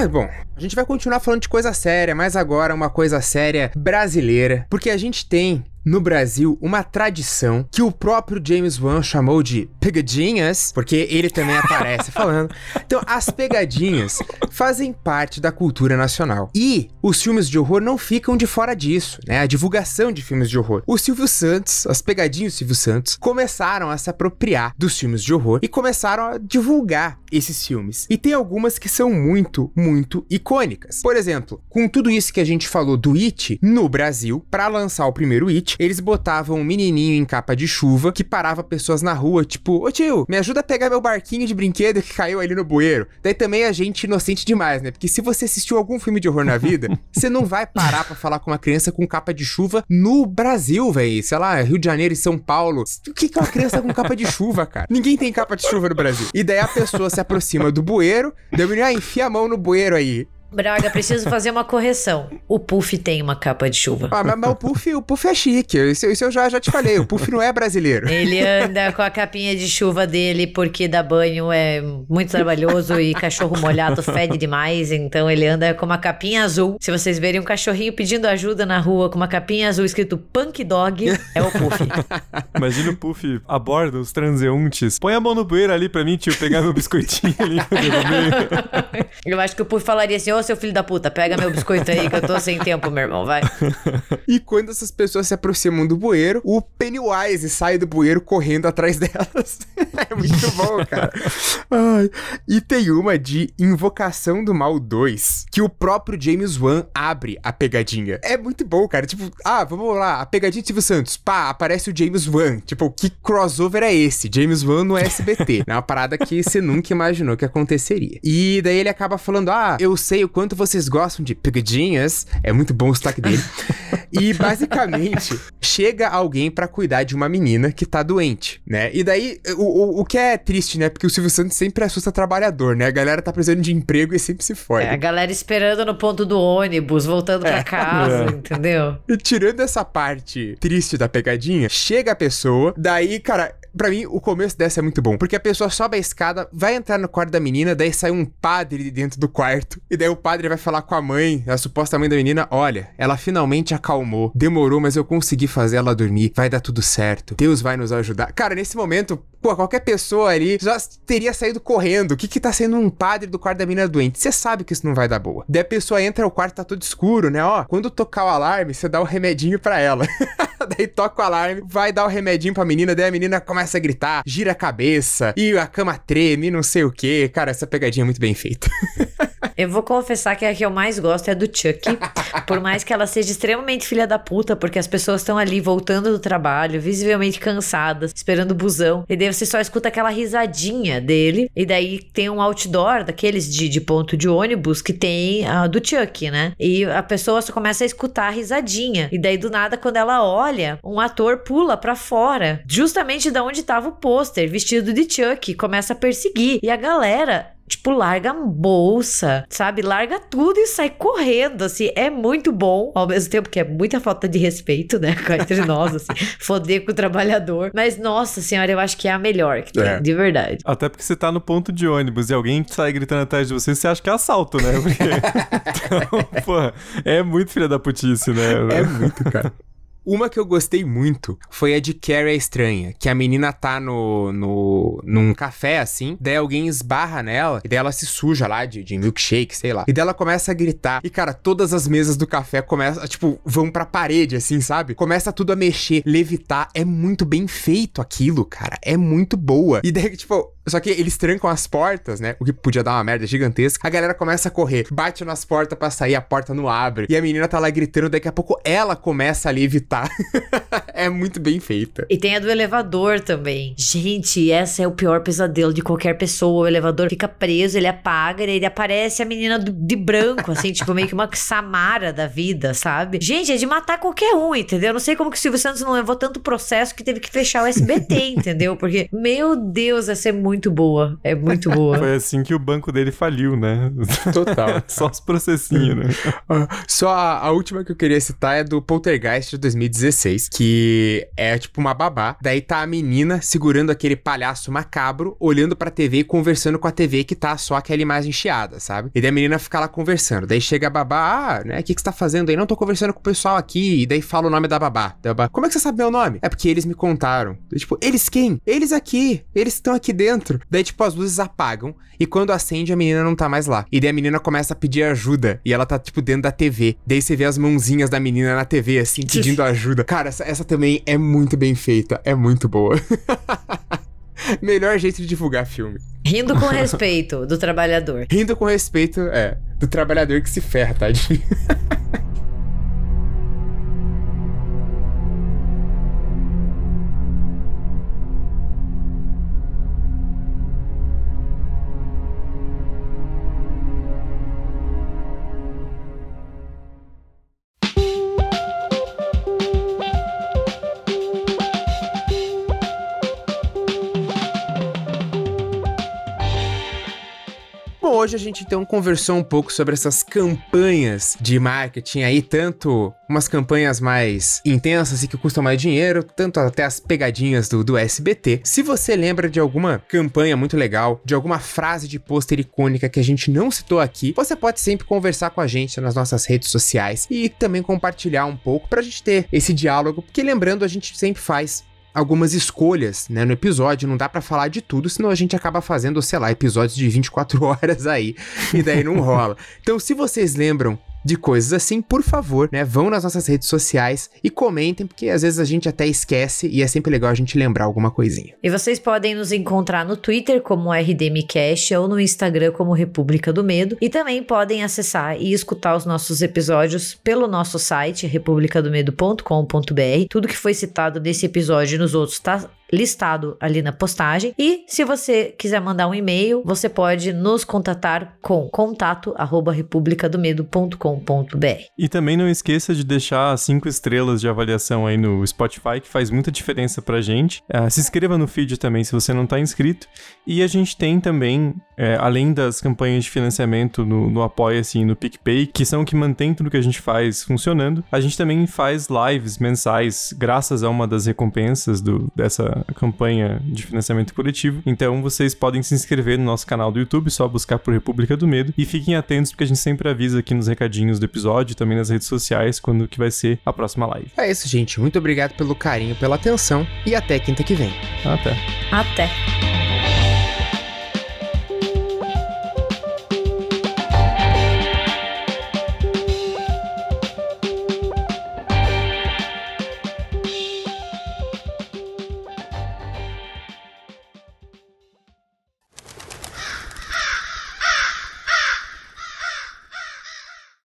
Mas bom, a gente vai continuar falando de coisa séria, mas agora uma coisa séria brasileira, porque a gente tem no Brasil uma tradição que o próprio James Wan chamou de pegadinhas, porque ele também aparece falando. Então, as pegadinhas fazem parte da cultura nacional. E os filmes de horror não ficam de fora disso, né? A divulgação de filmes de horror. O Silvio Santos, as pegadinhas do Silvio Santos, começaram a se apropriar dos filmes de horror e começaram a divulgar esses filmes. E tem algumas que são muito, muito icônicas. Por exemplo, com tudo isso que a gente falou do It no Brasil, para lançar o primeiro It, eles botavam um menininho em capa de chuva que parava pessoas na rua, tipo, ô tio, me ajuda a pegar meu barquinho de brinquedo que caiu ali no bueiro. Daí também a gente inocente demais, né? Porque se você assistiu algum filme de horror na vida, você não vai parar para falar com uma criança com capa de chuva no Brasil, velho. Sei lá, Rio de Janeiro e São Paulo. O que é uma criança com capa de chuva, cara? Ninguém tem capa de chuva no Brasil. E daí a pessoa se aproxima do bueiro, daí o menino, ah, enfia a mão no bueiro aí. Braga, preciso fazer uma correção. O Puff tem uma capa de chuva. Ah, mas, mas o Puff, o Puff é chique. Isso, isso eu já, já te falei. O Puff não é brasileiro. Ele anda com a capinha de chuva dele porque dar banho é muito trabalhoso e cachorro molhado fede demais. Então ele anda com uma capinha azul. Se vocês verem um cachorrinho pedindo ajuda na rua com uma capinha azul escrito Punk Dog, é o Puff. Imagina o Puff aborda os transeuntes. Põe a mão no bueiro ali pra mim, tio, pegar meu biscoitinho ali. eu acho que o Puff falaria assim: ô seu filho da puta, pega meu biscoito aí que eu tô sem tempo, meu irmão, vai. e quando essas pessoas se aproximam do bueiro, o Pennywise sai do bueiro correndo atrás delas. é muito bom, cara. Ai. E tem uma de Invocação do Mal 2, que o próprio James Wan abre a pegadinha. É muito bom, cara. Tipo, ah, vamos lá, a pegadinha de Silvio Santos. Pá, aparece o James Wan. Tipo, que crossover é esse? James Wan no SBT. é uma parada que você nunca imaginou que aconteceria. E daí ele acaba falando: ah, eu sei o quanto vocês gostam de pegadinhas. É muito bom o sotaque dele. e basicamente, chega alguém para cuidar de uma menina que tá doente, né? E daí, o, o, o, que é triste, né? Porque o Silvio Santos sempre assusta trabalhador, né? A galera tá precisando de emprego e sempre se fode. É, a galera esperando no ponto do ônibus, voltando é. pra casa, é. entendeu? E tirando essa parte triste da pegadinha, chega a pessoa, daí, cara, Pra mim, o começo dessa é muito bom. Porque a pessoa sobe a escada, vai entrar no quarto da menina, daí sai um padre de dentro do quarto. E daí o padre vai falar com a mãe, a suposta mãe da menina: Olha, ela finalmente acalmou. Demorou, mas eu consegui fazer ela dormir. Vai dar tudo certo. Deus vai nos ajudar. Cara, nesse momento, pô, qualquer pessoa ali já teria saído correndo. O que que tá sendo um padre do quarto da menina doente? Você sabe que isso não vai dar boa. Daí a pessoa entra, o quarto tá todo escuro, né? Ó, quando tocar o alarme, você dá o remedinho pra ela. daí toca o alarme, vai dar o remedinho pra menina, daí a menina começa a gritar, gira a cabeça, e a cama treme, não sei o que. Cara, essa pegadinha é muito bem feita. Eu vou confessar que a que eu mais gosto é do Chuck. por mais que ela seja extremamente filha da puta, porque as pessoas estão ali voltando do trabalho, visivelmente cansadas, esperando o busão. E daí você só escuta aquela risadinha dele. E daí tem um outdoor daqueles de, de ponto de ônibus que tem uh, do Chuck, né? E a pessoa só começa a escutar a risadinha. E daí do nada, quando ela olha, um ator pula para fora, justamente da onde tava o pôster, vestido de Chuck, começa a perseguir. E a galera Tipo, larga a bolsa, sabe? Larga tudo e sai correndo, assim. É muito bom, ao mesmo tempo que é muita falta de respeito, né? Entre nós, assim. foder com o trabalhador. Mas, nossa senhora, eu acho que é a melhor que tem, é. de verdade. Até porque você tá no ponto de ônibus e alguém sai gritando atrás de você, você acha que é assalto, né? Porque... então, porra, é muito filha da putice, né? É muito, cara. Uma que eu gostei muito foi a de Carrie a Estranha, que a menina tá no, no num café assim, daí alguém esbarra nela, e daí ela se suja lá de, de milkshake, sei lá. E daí ela começa a gritar, e cara, todas as mesas do café começam, tipo, vão pra parede assim, sabe? Começa tudo a mexer, levitar. É muito bem feito aquilo, cara. É muito boa. E daí, tipo, só que eles trancam as portas, né? O que podia dar uma merda gigantesca. A galera começa a correr, bate nas portas para sair, a porta não abre. E a menina tá lá gritando, daqui a pouco ela começa a levitar. é muito bem feita. E tem a do elevador também. Gente, essa é o pior pesadelo de qualquer pessoa. O elevador fica preso, ele apaga, ele aparece a menina de branco, assim, tipo meio que uma Samara da vida, sabe? Gente, é de matar qualquer um, entendeu? Eu não sei como que o Silvio Santos não levou tanto processo que teve que fechar o SBT, entendeu? Porque, meu Deus, ia ser muito muito boa. É muito boa. Foi assim que o banco dele faliu, né? Total. Só os processinhos, né? Ah, Só a, a última que eu queria citar é do Poltergeist de 2016, que é tipo uma babá. Daí tá a menina segurando aquele palhaço macabro, olhando pra TV e conversando com a TV que tá só aquela imagem chiada, sabe? E daí a menina fica lá conversando. Daí chega a babá, ah, né? O que, que você tá fazendo aí? Não tô conversando com o pessoal aqui. E daí fala o nome da babá. Daí a babá, Como é que você sabe meu nome? É porque eles me contaram. Tipo, eles quem? Eles aqui. Eles estão aqui dentro. Daí, tipo, as luzes apagam. E quando acende, a menina não tá mais lá. E daí a menina começa a pedir ajuda. E ela tá, tipo, dentro da TV. Daí você vê as mãozinhas da menina na TV, assim, pedindo ajuda. Cara, essa, essa também é muito bem feita. É muito boa. Melhor jeito de divulgar filme. Rindo com respeito do trabalhador. Rindo com respeito, é, do trabalhador que se ferra, tadinho. Hoje a gente então conversou um pouco sobre essas campanhas de marketing aí, tanto umas campanhas mais intensas e que custam mais dinheiro, tanto até as pegadinhas do, do SBT. Se você lembra de alguma campanha muito legal, de alguma frase de pôster icônica que a gente não citou aqui, você pode sempre conversar com a gente nas nossas redes sociais e também compartilhar um pouco pra gente ter esse diálogo, porque lembrando, a gente sempre faz algumas escolhas, né, no episódio, não dá pra falar de tudo, senão a gente acaba fazendo, sei lá, episódios de 24 horas aí, e daí não rola. Então, se vocês lembram de coisas assim, por favor, né, vão nas nossas redes sociais e comentem, porque às vezes a gente até esquece e é sempre legal a gente lembrar alguma coisinha. E vocês podem nos encontrar no Twitter como RDMcast ou no Instagram como República do Medo. E também podem acessar e escutar os nossos episódios pelo nosso site, republicadomedo.com.br. Tudo que foi citado nesse episódio e nos outros tá listado ali na postagem. E se você quiser mandar um e-mail, você pode nos contatar com contato@republicadomedo.com.br. E também não esqueça de deixar cinco estrelas de avaliação aí no Spotify, que faz muita diferença pra gente. Ah, se inscreva no feed também se você não tá inscrito. E a gente tem também, é, além das campanhas de financiamento no, no Apoia-se e no PicPay, que são o que mantém tudo que a gente faz funcionando, a gente também faz lives mensais, graças a uma das recompensas do, dessa campanha de financiamento coletivo. Então vocês podem se inscrever no nosso canal do YouTube, só buscar por República do Medo. E fiquem atentos, porque a gente sempre avisa aqui nos recadinhos do episódio, também nas redes sociais, quando que vai ser a próxima live. É isso, gente. Muito obrigado pelo carinho, pela atenção e até quinta que vem. Até! Até!